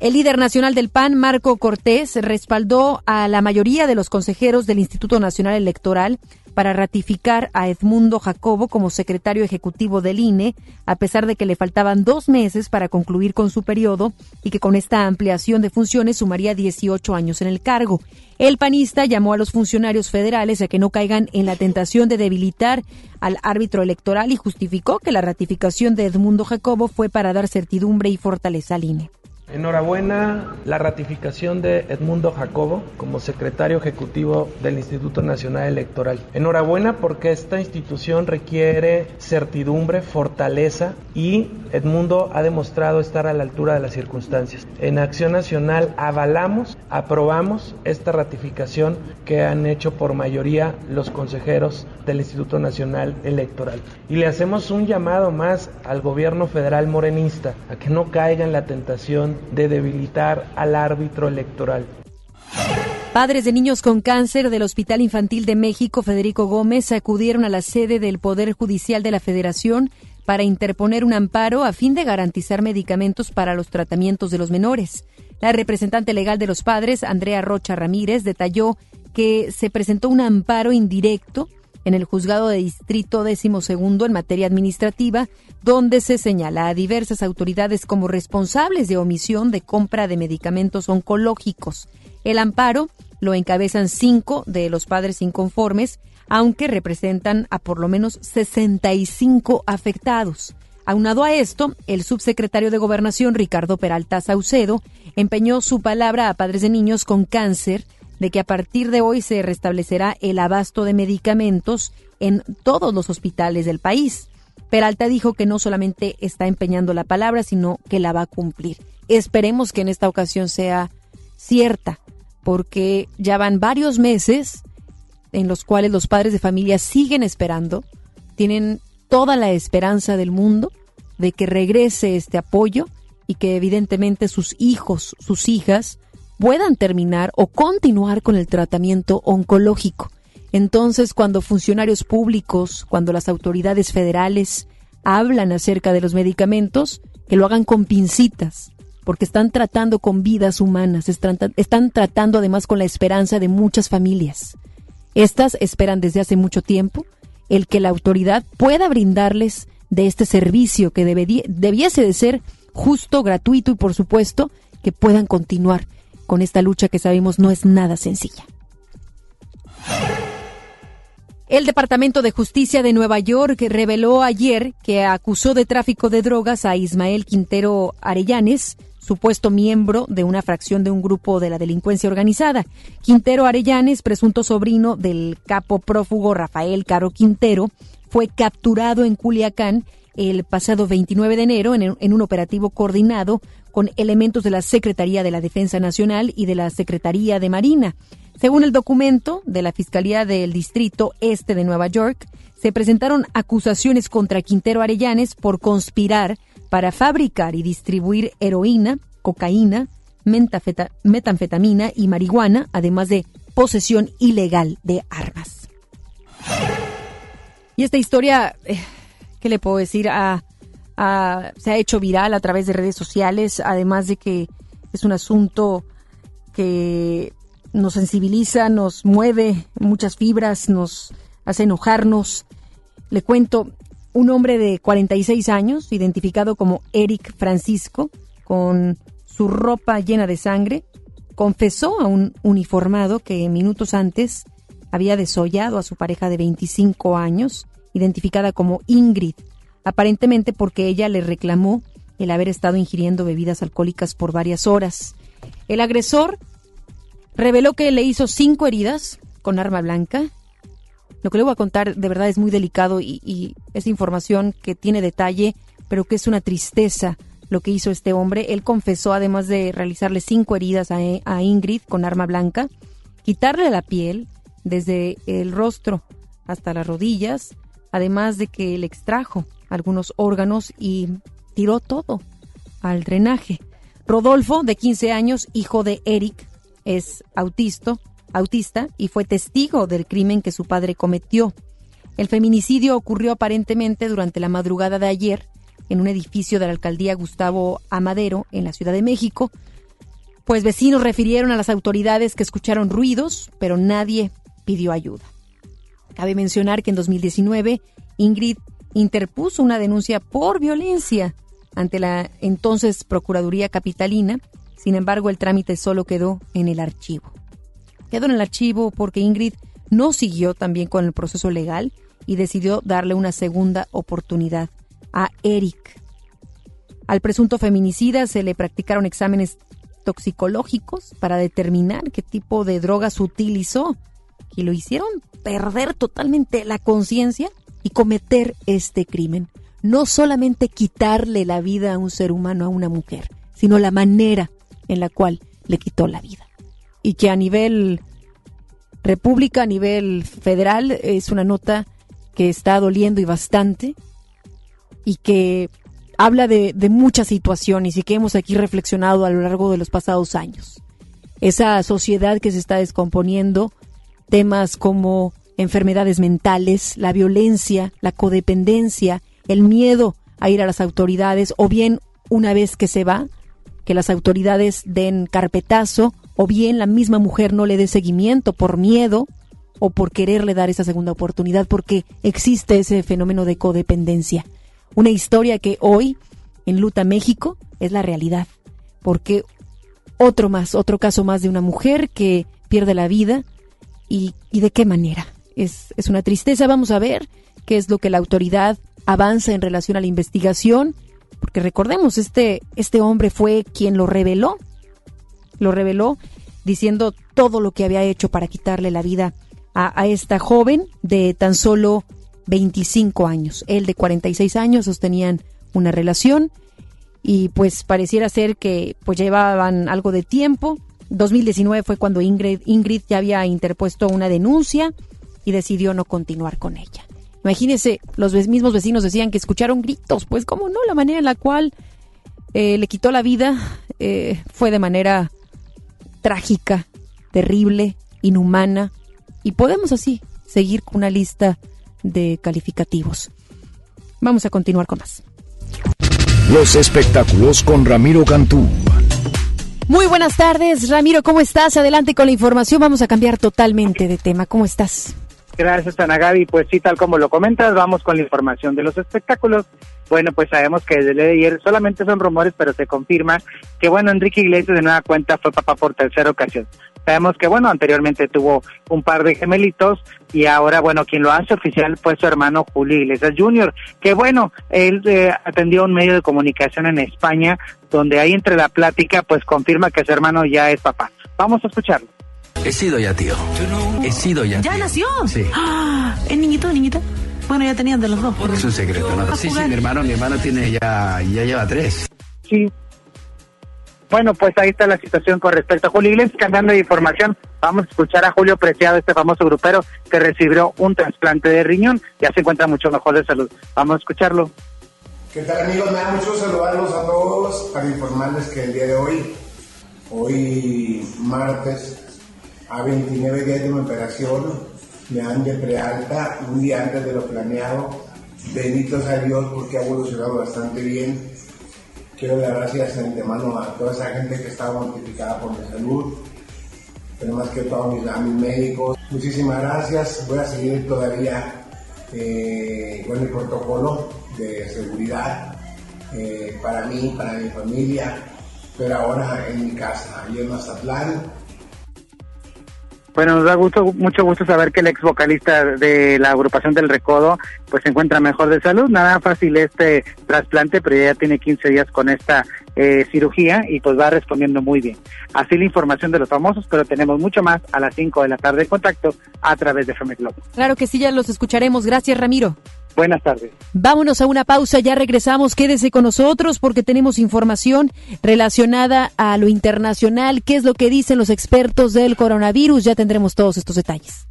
El líder nacional del PAN, Marco Cortés, respaldó a la mayoría de los consejeros del Instituto Nacional Electoral para ratificar a Edmundo Jacobo como secretario ejecutivo del INE, a pesar de que le faltaban dos meses para concluir con su periodo y que con esta ampliación de funciones sumaría 18 años en el cargo. El panista llamó a los funcionarios federales a que no caigan en la tentación de debilitar al árbitro electoral y justificó que la ratificación de Edmundo Jacobo fue para dar certidumbre y fortaleza al INE. Enhorabuena la ratificación de Edmundo Jacobo como secretario ejecutivo del Instituto Nacional Electoral. Enhorabuena porque esta institución requiere certidumbre, fortaleza y Edmundo ha demostrado estar a la altura de las circunstancias. En Acción Nacional avalamos, aprobamos esta ratificación que han hecho por mayoría los consejeros del Instituto Nacional Electoral. Y le hacemos un llamado más al gobierno federal morenista a que no caiga en la tentación de debilitar al árbitro electoral. Padres de niños con cáncer del Hospital Infantil de México, Federico Gómez, acudieron a la sede del Poder Judicial de la Federación para interponer un amparo a fin de garantizar medicamentos para los tratamientos de los menores. La representante legal de los padres, Andrea Rocha Ramírez, detalló que se presentó un amparo indirecto en el juzgado de distrito décimo segundo en materia administrativa, donde se señala a diversas autoridades como responsables de omisión de compra de medicamentos oncológicos. El amparo lo encabezan cinco de los padres inconformes, aunque representan a por lo menos 65 afectados. Aunado a esto, el subsecretario de Gobernación, Ricardo Peralta Saucedo, empeñó su palabra a padres de niños con cáncer de que a partir de hoy se restablecerá el abasto de medicamentos en todos los hospitales del país. Peralta dijo que no solamente está empeñando la palabra, sino que la va a cumplir. Esperemos que en esta ocasión sea cierta, porque ya van varios meses en los cuales los padres de familia siguen esperando, tienen toda la esperanza del mundo de que regrese este apoyo y que evidentemente sus hijos, sus hijas, puedan terminar o continuar con el tratamiento oncológico. Entonces, cuando funcionarios públicos, cuando las autoridades federales hablan acerca de los medicamentos, que lo hagan con pincitas, porque están tratando con vidas humanas, están, están tratando además con la esperanza de muchas familias. Estas esperan desde hace mucho tiempo el que la autoridad pueda brindarles de este servicio que debiese de ser justo, gratuito y por supuesto que puedan continuar con esta lucha que sabemos no es nada sencilla. El Departamento de Justicia de Nueva York reveló ayer que acusó de tráfico de drogas a Ismael Quintero Arellanes, supuesto miembro de una fracción de un grupo de la delincuencia organizada. Quintero Arellanes, presunto sobrino del capo prófugo Rafael Caro Quintero, fue capturado en Culiacán el pasado 29 de enero en, un operativo coordinado con elementos de la Secretaría de la Defensa Nacional y de la Secretaría de Marina. Según el documento de la Fiscalía del Distrito Este de Nueva York, se presentaron acusaciones contra Quintero Arellanes por conspirar para fabricar y distribuir heroína, cocaína, metanfetamina y marihuana, además de posesión ilegal de armas. Y esta historia, eh, ¿qué le puedo decir? se ha hecho viral a través de redes sociales, además de que es un asunto que nos sensibiliza, nos mueve muchas fibras, nos hace enojarnos. Le cuento, un hombre de 46 años, identificado como Eric Francisco, con su ropa llena de sangre, confesó a un uniformado que minutos antes había desollado a su pareja de 25 años, identificada como Ingrid, aparentemente porque ella le reclamó el haber estado ingiriendo bebidas alcohólicas por varias horas. El agresor reveló que le hizo cinco heridas con arma blanca lo que le voy a contar de verdad es muy delicado y, es información que tiene detalle, pero que es una tristeza lo que hizo este hombre. Él confesó, además de realizarle cinco heridas a, Ingrid con arma blanca, quitarle la piel desde el rostro hasta las rodillas, además de que le extrajo algunos órganos y tiró todo al drenaje. Rodolfo, de 15 años, hijo de Eric, es autista, autista y fue testigo del crimen que su padre cometió. El feminicidio ocurrió aparentemente durante la madrugada de ayer en un edificio de la alcaldía Gustavo Amadero en la Ciudad de México, pues vecinos refirieron a las autoridades que escucharon ruidos, pero nadie pidió ayuda. Cabe mencionar que en 2019 Ingrid interpuso una denuncia por violencia ante la entonces Procuraduría Capitalina, sin embargo el trámite solo quedó en el archivo. Quedó en el archivo porque Ingrid no siguió también con el proceso legal y decidió darle una segunda oportunidad a Eric. Al presunto feminicida se le practicaron exámenes toxicológicos para determinar qué tipo de drogas utilizó y lo hicieron perder totalmente la conciencia y cometer este crimen. No solamente quitarle la vida a un ser humano, a una mujer, sino la manera en la cual le quitó la vida y que a nivel república, a nivel federal, es una nota que está doliendo y bastante y que habla de, muchas situaciones y que hemos aquí reflexionado a lo largo de los pasados años. Esa sociedad que se está descomponiendo, temas como enfermedades mentales, la violencia, la codependencia, el miedo a ir a las autoridades o bien una vez que se va, que las autoridades den carpetazo o bien la misma mujer no le dé seguimiento por miedo o por quererle dar esa segunda oportunidad porque existe ese fenómeno de codependencia. Una historia que hoy en Luta México es la realidad, porque otro más, otro caso más de una mujer que pierde la vida y, de qué manera. Es, es una tristeza, vamos a ver qué es lo que la autoridad avanza en relación a la investigación, porque recordemos, este, este hombre fue quien lo reveló lo reveló diciendo todo lo que había hecho para quitarle la vida a, esta joven de tan solo 25 años. Él de 46 años sostenían una relación y pues pareciera ser que pues llevaban algo de tiempo. 2019 fue cuando Ingrid, Ingrid ya había interpuesto una denuncia y decidió no continuar con ella. Imagínense, los mismos vecinos decían que escucharon gritos, pues cómo no, la manera en la cual eh, le quitó la vida eh, fue de manera trágica, terrible, inhumana, y podemos así seguir con una lista de calificativos. Vamos a continuar con más. Los espectáculos con Ramiro Cantú. Muy buenas tardes, Ramiro, ¿cómo estás? Adelante con la información, vamos a cambiar totalmente de tema. ¿Cómo estás? Gracias, Ana Gaby. Pues sí, tal como lo comentas, vamos con la información de los espectáculos. Bueno, pues sabemos que desde el ayer solamente son rumores, pero se confirma que, bueno, Enrique Iglesias de nueva cuenta fue papá por tercera ocasión. Sabemos que, bueno, anteriormente tuvo un par de gemelitos y ahora, bueno, quien lo hace oficial fue su hermano Julio Iglesias Jr., que, bueno, él eh, atendió un medio de comunicación en España donde ahí entre la plática, pues confirma que su hermano ya es papá. Vamos a escucharlo. He sido ya tío. He sido ya. ¿Ya nació? Sí. Ah, ¿Es niñito o niñita? Bueno, ya tenían de los dos. Es un secreto, ¿no? Sí, sí, mi hermano, mi hermano tiene ya, ya lleva tres. Sí. Bueno, pues ahí está la situación con respecto a Julio Iglesias. Cambiando de información, vamos a escuchar a Julio Preciado, este famoso grupero que recibió un trasplante de riñón. Ya se encuentra mucho mejor de salud. Vamos a escucharlo. ¿Qué tal amigos? Me da a todos para informarles que el día de hoy, hoy martes, a 29 días de mi operación, me dan de prealta un día antes de lo planeado. Bendito sea Dios porque ha evolucionado bastante bien. Quiero dar gracias de antemano a toda esa gente que estaba mortificada por mi salud, pero más que todo a mis, mis médicos. Muchísimas gracias. Voy a seguir todavía eh, con el protocolo de seguridad eh, para mí, para mi familia, pero ahora en mi casa, ahí en Mazatlán. Bueno, nos da gusto, mucho gusto saber que el ex vocalista de la agrupación del Recodo pues se encuentra mejor de salud. Nada fácil este trasplante, pero ya tiene 15 días con esta eh, cirugía y pues va respondiendo muy bien. Así la información de los famosos, pero tenemos mucho más a las 5 de la tarde en contacto a través de FM Globo. Claro que sí, ya los escucharemos. Gracias, Ramiro. Buenas tardes. Vámonos a una pausa, ya regresamos. Quédese con nosotros porque tenemos información relacionada a lo internacional. ¿Qué es lo que dicen los expertos del coronavirus? Ya tendremos todos estos detalles.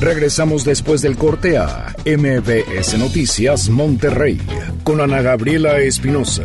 Regresamos después del corte a MBS Noticias Monterrey con Ana Gabriela Espinosa.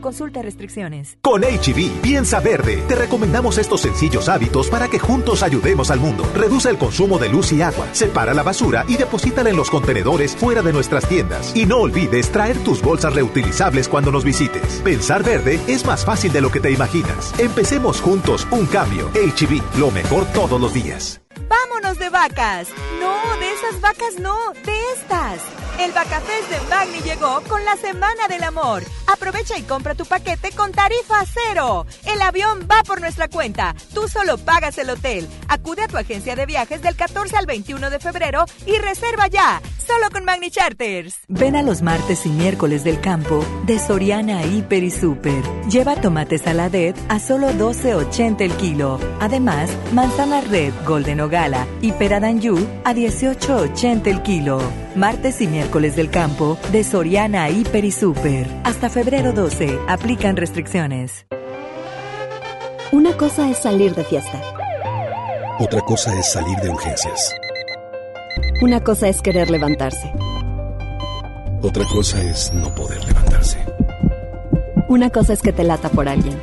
Consulta restricciones. Con HB, piensa verde. Te recomendamos estos sencillos hábitos para que juntos ayudemos al mundo. Reduce el consumo de luz y agua, separa la basura y deposítala en los contenedores fuera de nuestras tiendas. Y no olvides traer tus bolsas reutilizables cuando nos visites. Pensar verde es más fácil de lo que te imaginas. Empecemos juntos un cambio. HB, lo mejor todos los días. ¡Vámonos de vacas! No, de esas vacas no, de estas. El Bacafest de Magni llegó con la Semana del Amor. Aprovecha y compra tu paquete con tarifa cero. El avión va por nuestra cuenta. Tú solo pagas el hotel. Acude a tu agencia de viajes del 14 al 21 de febrero y reserva ya. Solo con Magni Charters. Ven a los martes y miércoles del campo de Soriana Hiper y Super. Lleva tomate saladet a solo 12.80 el kilo. Además, manzana red, golden o gala y peradanyu a 18.80 el kilo. Martes y miércoles del campo de Soriana Hiper y Super. Hasta febrero 12. Aplican restricciones. Una cosa es salir de fiesta. Otra cosa es salir de urgencias. Una cosa es querer levantarse. Otra cosa es no poder levantarse. Una cosa es que te lata por alguien.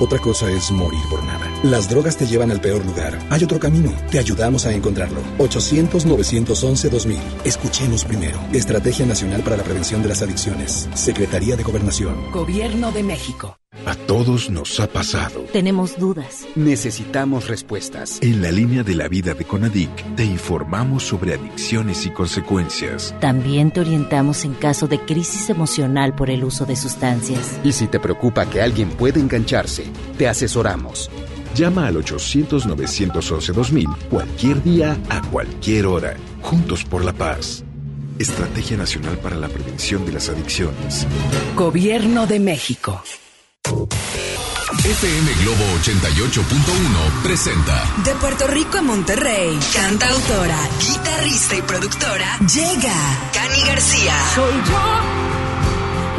Otra cosa es morir por nada. Las drogas te llevan al peor lugar. Hay otro camino. Te ayudamos a encontrarlo. 800-911-2000. Escuchemos primero. Estrategia Nacional para la Prevención de las Adicciones. Secretaría de Gobernación. Gobierno de México. A todos nos ha pasado. Tenemos dudas. Necesitamos respuestas. En la línea de la vida de Conadic te informamos sobre adicciones y consecuencias. También te orientamos en caso de crisis emocional por el uso de sustancias. Y si te preocupa que alguien pueda engancharse, te asesoramos. Llama al 800-911-2000 cualquier día, a cualquier hora. Juntos por la paz. Estrategia Nacional para la Prevención de las Adicciones. Gobierno de México. FM Globo 88.1 presenta De Puerto Rico a Monterrey, cantautora, guitarrista y productora, llega Cani García. Soy yo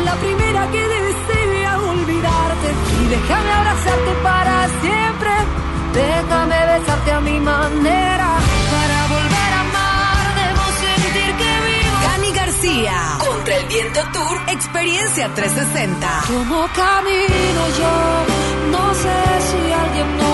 la primera que desea olvidarte y déjame abrazarte para siempre. Déjame besarte a mi manera para volver a amar. Debo sentir que vivo. Cani García, Contra el Viento Tour, Experiencia 360. Como camino yo, no sé si alguien hoy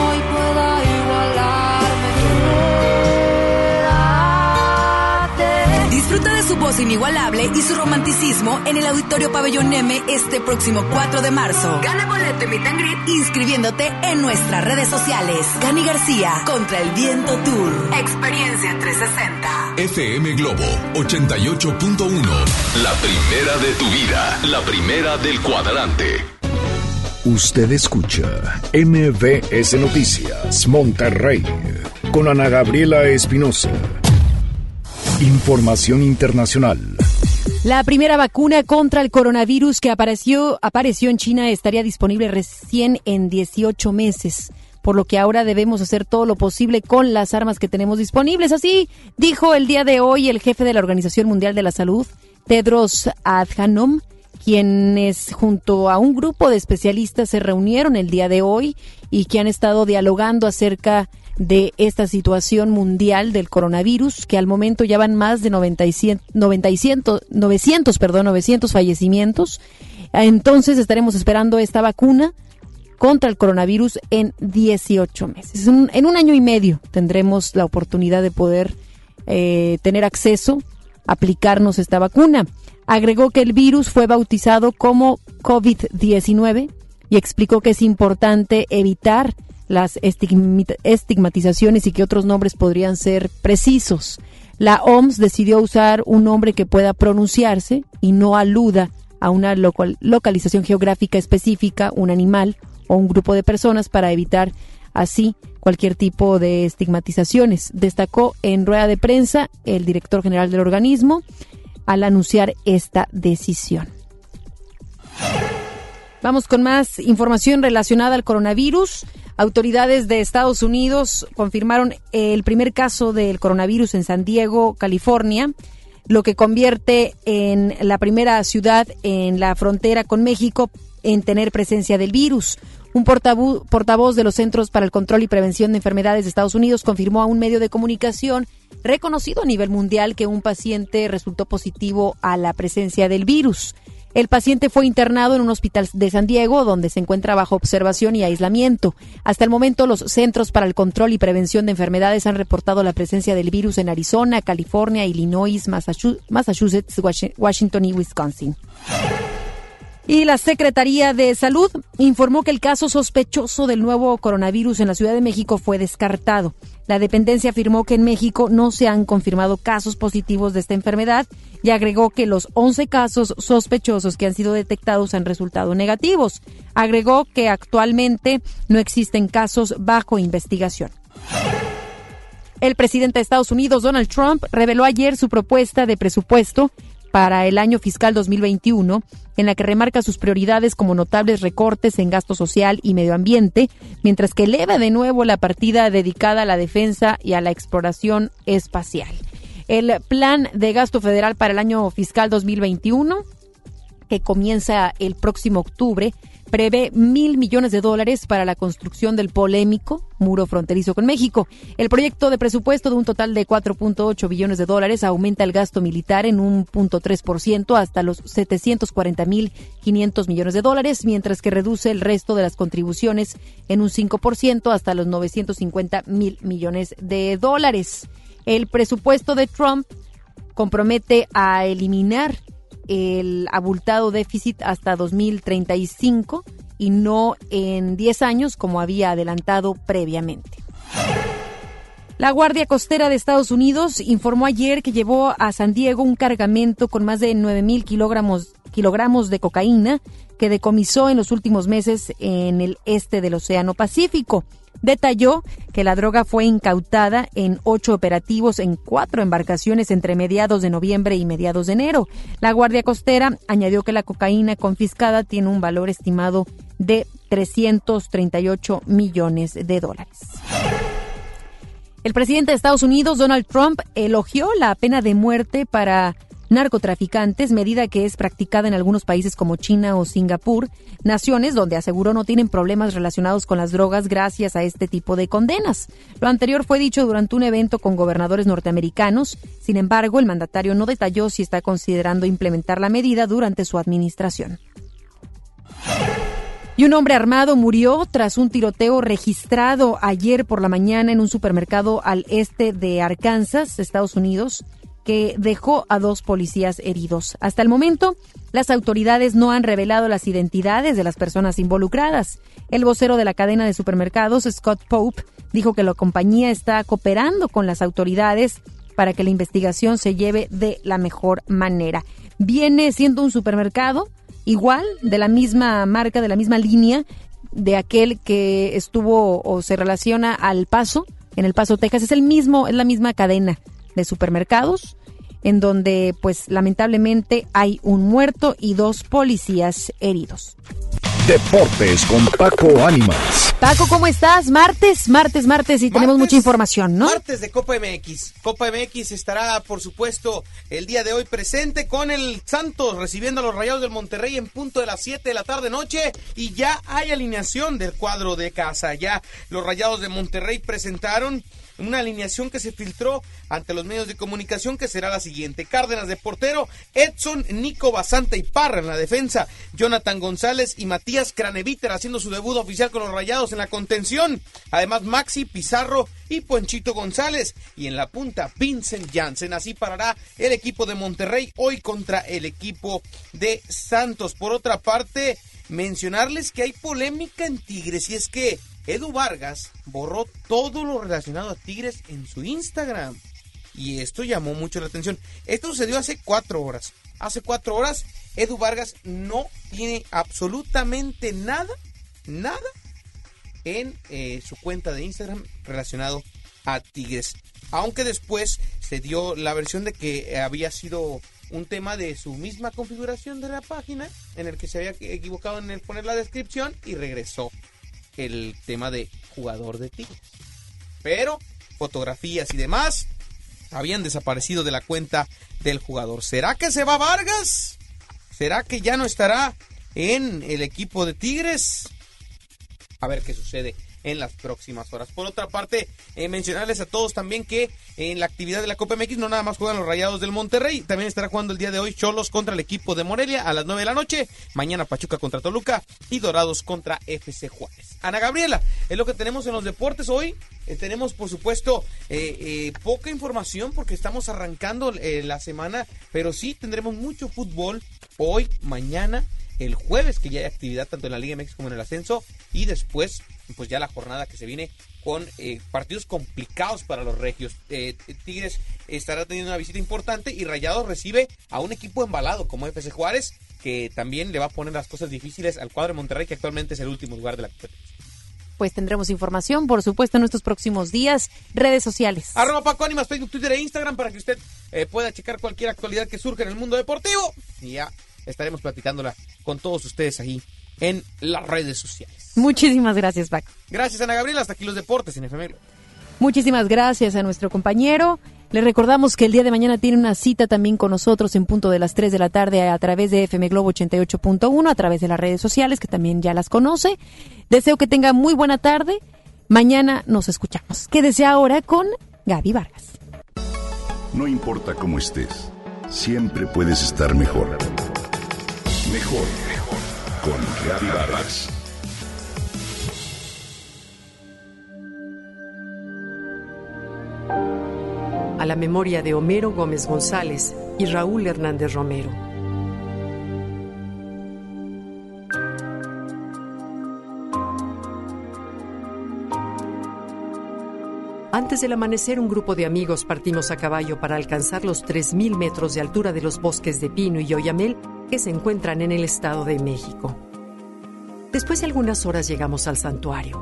voz inigualable y su romanticismo en el Auditorio Pabellón M este próximo 4 de marzo. Gana boleto y meet and greet inscribiéndote en nuestras redes sociales. Cani García, Contra el Viento Tour. Experiencia 360. FM Globo 88.1. La primera de tu vida. La primera del cuadrante. Usted escucha MBS Noticias Monterrey con Ana Gabriela Espinosa. Información internacional. La primera vacuna contra el coronavirus que apareció, apareció en China estaría disponible recién en 18 meses, por lo que ahora debemos hacer todo lo posible con las armas que tenemos disponibles. Así dijo el día de hoy el jefe de la Organización Mundial de la Salud, Tedros Adhanom, quienes junto a un grupo de especialistas se reunieron el día de hoy y que han estado dialogando acerca de esta situación mundial del coronavirus, que al momento ya van más de 900, 900, 900, perdón, 900 fallecimientos. Entonces estaremos esperando esta vacuna contra el coronavirus en 18 meses. En un, en un año y medio tendremos la oportunidad de poder eh, tener acceso, aplicarnos esta vacuna. Agregó que el virus fue bautizado como COVID-19 y explicó que es importante evitar las estigmatizaciones y que otros nombres podrían ser precisos. La OMS decidió usar un nombre que pueda pronunciarse y no aluda a una local, localización geográfica específica, un animal o un grupo de personas para evitar así cualquier tipo de estigmatizaciones. Destacó en rueda de prensa el director general del organismo al anunciar esta decisión. Vamos con más información relacionada al coronavirus. Autoridades de Estados Unidos confirmaron el primer caso del coronavirus en San Diego, California, lo que convierte en la primera ciudad en la frontera con México en tener presencia del virus. Un portavoz de los Centros para el Control y Prevención de Enfermedades de Estados Unidos confirmó a un medio de comunicación reconocido a nivel mundial que un paciente resultó positivo a la presencia del virus. El paciente fue internado en un hospital de San Diego, donde se encuentra bajo observación y aislamiento. Hasta el momento, los Centros para el Control y Prevención de Enfermedades han reportado la presencia del virus en Arizona, California, Illinois, Massachusetts, Washington y Wisconsin. Y la Secretaría de Salud informó que el caso sospechoso del nuevo coronavirus en la Ciudad de México fue descartado. La dependencia afirmó que en México no se han confirmado casos positivos de esta enfermedad y agregó que los 11 casos sospechosos que han sido detectados han resultado negativos. Agregó que actualmente no existen casos bajo investigación. El presidente de Estados Unidos, Donald Trump, reveló ayer su propuesta de presupuesto para el año fiscal 2021, en la que remarca sus prioridades como notables recortes en gasto social y medio ambiente, mientras que eleva de nuevo la partida dedicada a la defensa y a la exploración espacial. El plan de gasto federal para el año fiscal 2021, que comienza el próximo octubre, prevé mil millones de dólares para la construcción del polémico muro fronterizo con México. El proyecto de presupuesto de un total de 4.8 billones de dólares aumenta el gasto militar en un ciento hasta los 740 mil 500 millones de dólares, mientras que reduce el resto de las contribuciones en un 5% hasta los 950 mil millones de dólares. El presupuesto de Trump compromete a eliminar el abultado déficit hasta 2035 y no en 10 años como había adelantado previamente. La Guardia Costera de Estados Unidos informó ayer que llevó a San Diego un cargamento con más de 9.000 kilogramos, kilogramos de cocaína que decomisó en los últimos meses en el este del Océano Pacífico. Detalló que la droga fue incautada en ocho operativos en cuatro embarcaciones entre mediados de noviembre y mediados de enero. La Guardia Costera añadió que la cocaína confiscada tiene un valor estimado de 338 millones de dólares. El presidente de Estados Unidos, Donald Trump, elogió la pena de muerte para narcotraficantes, medida que es practicada en algunos países como China o Singapur, naciones donde aseguró no tienen problemas relacionados con las drogas gracias a este tipo de condenas. Lo anterior fue dicho durante un evento con gobernadores norteamericanos, sin embargo, el mandatario no detalló si está considerando implementar la medida durante su administración. Y un hombre armado murió tras un tiroteo registrado ayer por la mañana en un supermercado al este de Arkansas, Estados Unidos que dejó a dos policías heridos. Hasta el momento, las autoridades no han revelado las identidades de las personas involucradas. El vocero de la cadena de supermercados, Scott Pope, dijo que la compañía está cooperando con las autoridades para que la investigación se lleve de la mejor manera. Viene siendo un supermercado igual, de la misma marca, de la misma línea de aquel que estuvo o se relaciona al Paso, en el Paso, Texas. Es el mismo, es la misma cadena de supermercados en donde pues lamentablemente hay un muerto y dos policías heridos. Deportes con Paco Ánimas. Paco, ¿cómo estás? Martes, martes, martes y tenemos mucha información, ¿no? Martes de Copa MX. Copa MX estará, por supuesto, el día de hoy presente con el Santos recibiendo a los Rayados del Monterrey en punto de las 7 de la tarde noche y ya hay alineación del cuadro de casa. Ya los Rayados de Monterrey presentaron una alineación que se filtró ante los medios de comunicación que será la siguiente. Cárdenas de portero, Edson, Nico Basanta y Parra en la defensa, Jonathan González y Matías Craneviter haciendo su debut oficial con los Rayados en la contención. Además Maxi Pizarro y Ponchito González y en la punta Vincent Janssen. Así parará el equipo de Monterrey hoy contra el equipo de Santos. Por otra parte, mencionarles que hay polémica en Tigres y es que Edu Vargas borró todo lo relacionado a Tigres en su Instagram. Y esto llamó mucho la atención. Esto sucedió hace cuatro horas. Hace cuatro horas, Edu Vargas no tiene absolutamente nada, nada en eh, su cuenta de Instagram relacionado a Tigres. Aunque después se dio la versión de que había sido un tema de su misma configuración de la página, en el que se había equivocado en el poner la descripción y regresó el tema de jugador de Tigres. Pero fotografías y demás habían desaparecido de la cuenta del jugador. ¿Será que se va Vargas? ¿Será que ya no estará en el equipo de Tigres? A ver qué sucede en las próximas horas. Por otra parte, eh, mencionarles a todos también que en la actividad de la Copa MX no nada más juegan los Rayados del Monterrey, también estará jugando el día de hoy Cholos contra el equipo de Morelia a las 9 de la noche, mañana Pachuca contra Toluca y Dorados contra FC Juárez. Ana Gabriela, es lo que tenemos en los deportes hoy. Eh, tenemos, por supuesto, eh, poca información porque estamos arrancando la semana, pero sí tendremos mucho fútbol hoy, mañana el jueves que ya hay actividad tanto en la Liga MX como en el ascenso y después pues ya la jornada que se viene con eh, partidos complicados para los regios. Eh, Tigres estará teniendo una visita importante y Rayados recibe a un equipo embalado como FC Juárez que también le va a poner las cosas difíciles al cuadro de Monterrey que actualmente es el último lugar de la competencia. Pues tendremos información, por supuesto, en estos próximos días. Redes sociales. Arroba Paco Ánimas, Facebook, Twitter e Instagram para que usted eh, pueda checar cualquier actualidad que surja en el mundo deportivo. Y ya estaremos platicándola con todos ustedes ahí en las redes sociales. Muchísimas gracias, Paco. Gracias, Ana Gabriela. Hasta aquí los deportes en FML. Muchísimas gracias a nuestro compañero. Le recordamos que el día de mañana tiene una cita también con nosotros en punto de las 3 de la tarde a través de FM Globo 88.1, a través de las redes sociales, que también ya las conoce. Deseo que tenga muy buena tarde. Mañana nos escuchamos. Quédese ahora con Gaby Vargas. No importa cómo estés, siempre puedes estar mejor. Mejor, mejor. Con Gaby Vargas. a la memoria de Homero Gómez González y Raúl Hernández Romero. Antes del amanecer, un grupo de amigos partimos a caballo para alcanzar los 3.000 metros de altura de los bosques de pino y oyamel que se encuentran en el Estado de México. Después de algunas horas llegamos al santuario.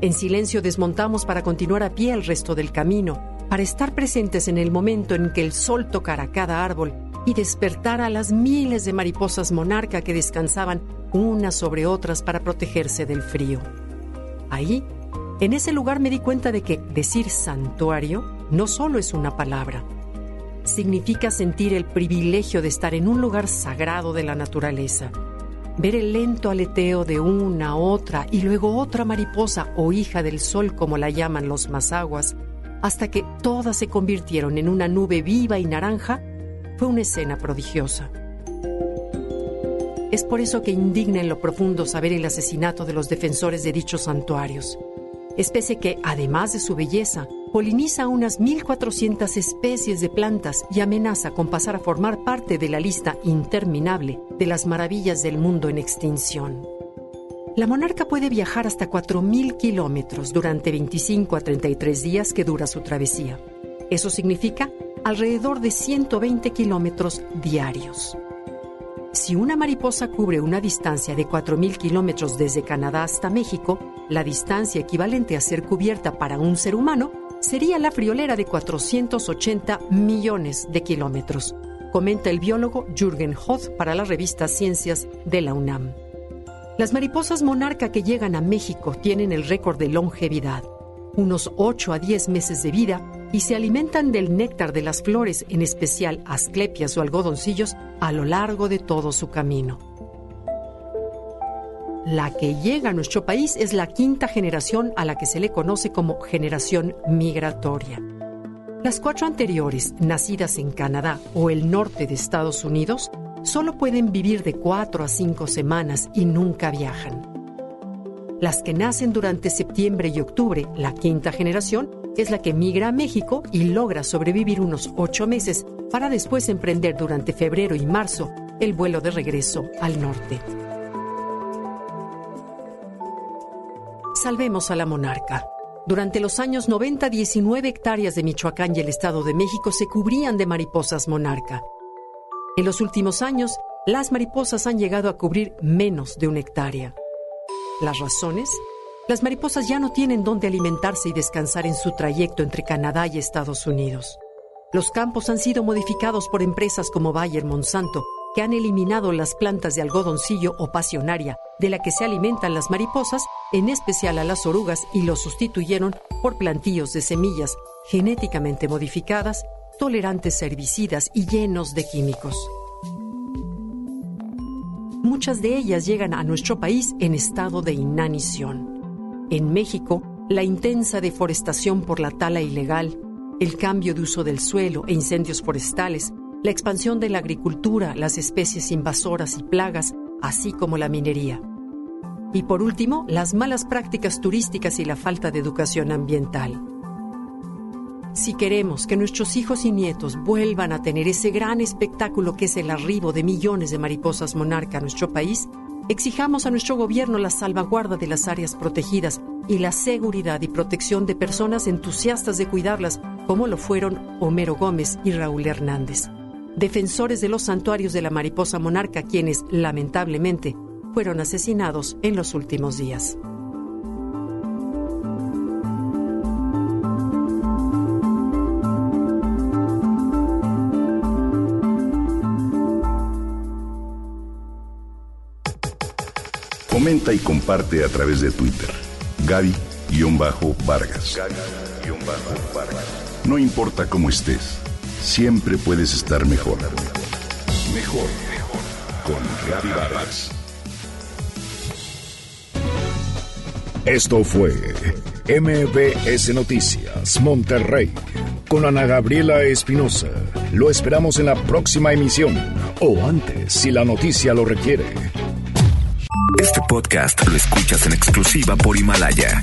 En silencio desmontamos para continuar a pie el resto del camino, para estar presentes en el momento en que el sol tocara cada árbol y despertar a las miles de mariposas monarca que descansaban unas sobre otras para protegerse del frío. Ahí, en ese lugar me di cuenta de que decir santuario no solo es una palabra, significa sentir el privilegio de estar en un lugar sagrado de la naturaleza, ver el lento aleteo de una, otra y luego otra mariposa o hija del sol como la llaman los mazaguas, hasta que todas se convirtieron en una nube viva y naranja, fue una escena prodigiosa. Es por eso que indigna en lo profundo saber el asesinato de los defensores de dichos santuarios, especie que, además de su belleza, poliniza unas 1.400 especies de plantas y amenaza con pasar a formar parte de la lista interminable de las maravillas del mundo en extinción. La monarca puede viajar hasta 4.000 kilómetros durante 25 a 33 días que dura su travesía. Eso significa alrededor de 120 kilómetros diarios. Si una mariposa cubre una distancia de 4.000 kilómetros desde Canadá hasta México, la distancia equivalente a ser cubierta para un ser humano sería la friolera de 480 millones de kilómetros, comenta el biólogo Jürgen Hoth para la revista Ciencias de la UNAM. Las mariposas monarca que llegan a México tienen el récord de longevidad, unos 8 a 10 meses de vida, y se alimentan del néctar de las flores, en especial asclepias o algodoncillos, a lo largo de todo su camino. La que llega a nuestro país es la quinta generación a la que se le conoce como generación migratoria. Las cuatro anteriores, nacidas en Canadá o el norte de Estados Unidos, solo pueden vivir de cuatro a cinco semanas y nunca viajan. Las que nacen durante septiembre y octubre, la quinta generación, es la que migra a México y logra sobrevivir unos ocho meses para después emprender durante febrero y marzo el vuelo de regreso al norte. Salvemos a la monarca. Durante los años 90, 19 hectáreas de Michoacán y el Estado de México se cubrían de mariposas monarca. En los últimos años, las mariposas han llegado a cubrir menos de una hectárea. ¿Las razones? Las mariposas ya no tienen dónde alimentarse y descansar en su trayecto entre Canadá y Estados Unidos. Los campos han sido modificados por empresas como Bayer Monsanto, que han eliminado las plantas de algodoncillo o pasionaria, de la que se alimentan las mariposas, en especial a las orugas, y los sustituyeron por plantíos de semillas genéticamente modificadas tolerantes a herbicidas y llenos de químicos. Muchas de ellas llegan a nuestro país en estado de inanición. En México, la intensa deforestación por la tala ilegal, el cambio de uso del suelo e incendios forestales, la expansión de la agricultura, las especies invasoras y plagas, así como la minería. Y por último, las malas prácticas turísticas y la falta de educación ambiental. Si queremos que nuestros hijos y nietos vuelvan a tener ese gran espectáculo que es el arribo de millones de mariposas monarca a nuestro país, exijamos a nuestro gobierno la salvaguarda de las áreas protegidas y la seguridad y protección de personas entusiastas de cuidarlas, como lo fueron Homero Gómez y Raúl Hernández, defensores de los santuarios de la mariposa monarca, quienes, lamentablemente, fueron asesinados en los últimos días. Comenta y comparte a través de Twitter. Gaby-Vargas. No importa cómo estés, siempre puedes estar mejor. Mejor, mejor. Con Gaby Vargas. Esto fue MBS Noticias Monterrey con Ana Gabriela Espinosa. Lo esperamos en la próxima emisión o antes si la noticia lo requiere. Este podcast lo escuchas en exclusiva por Himalaya.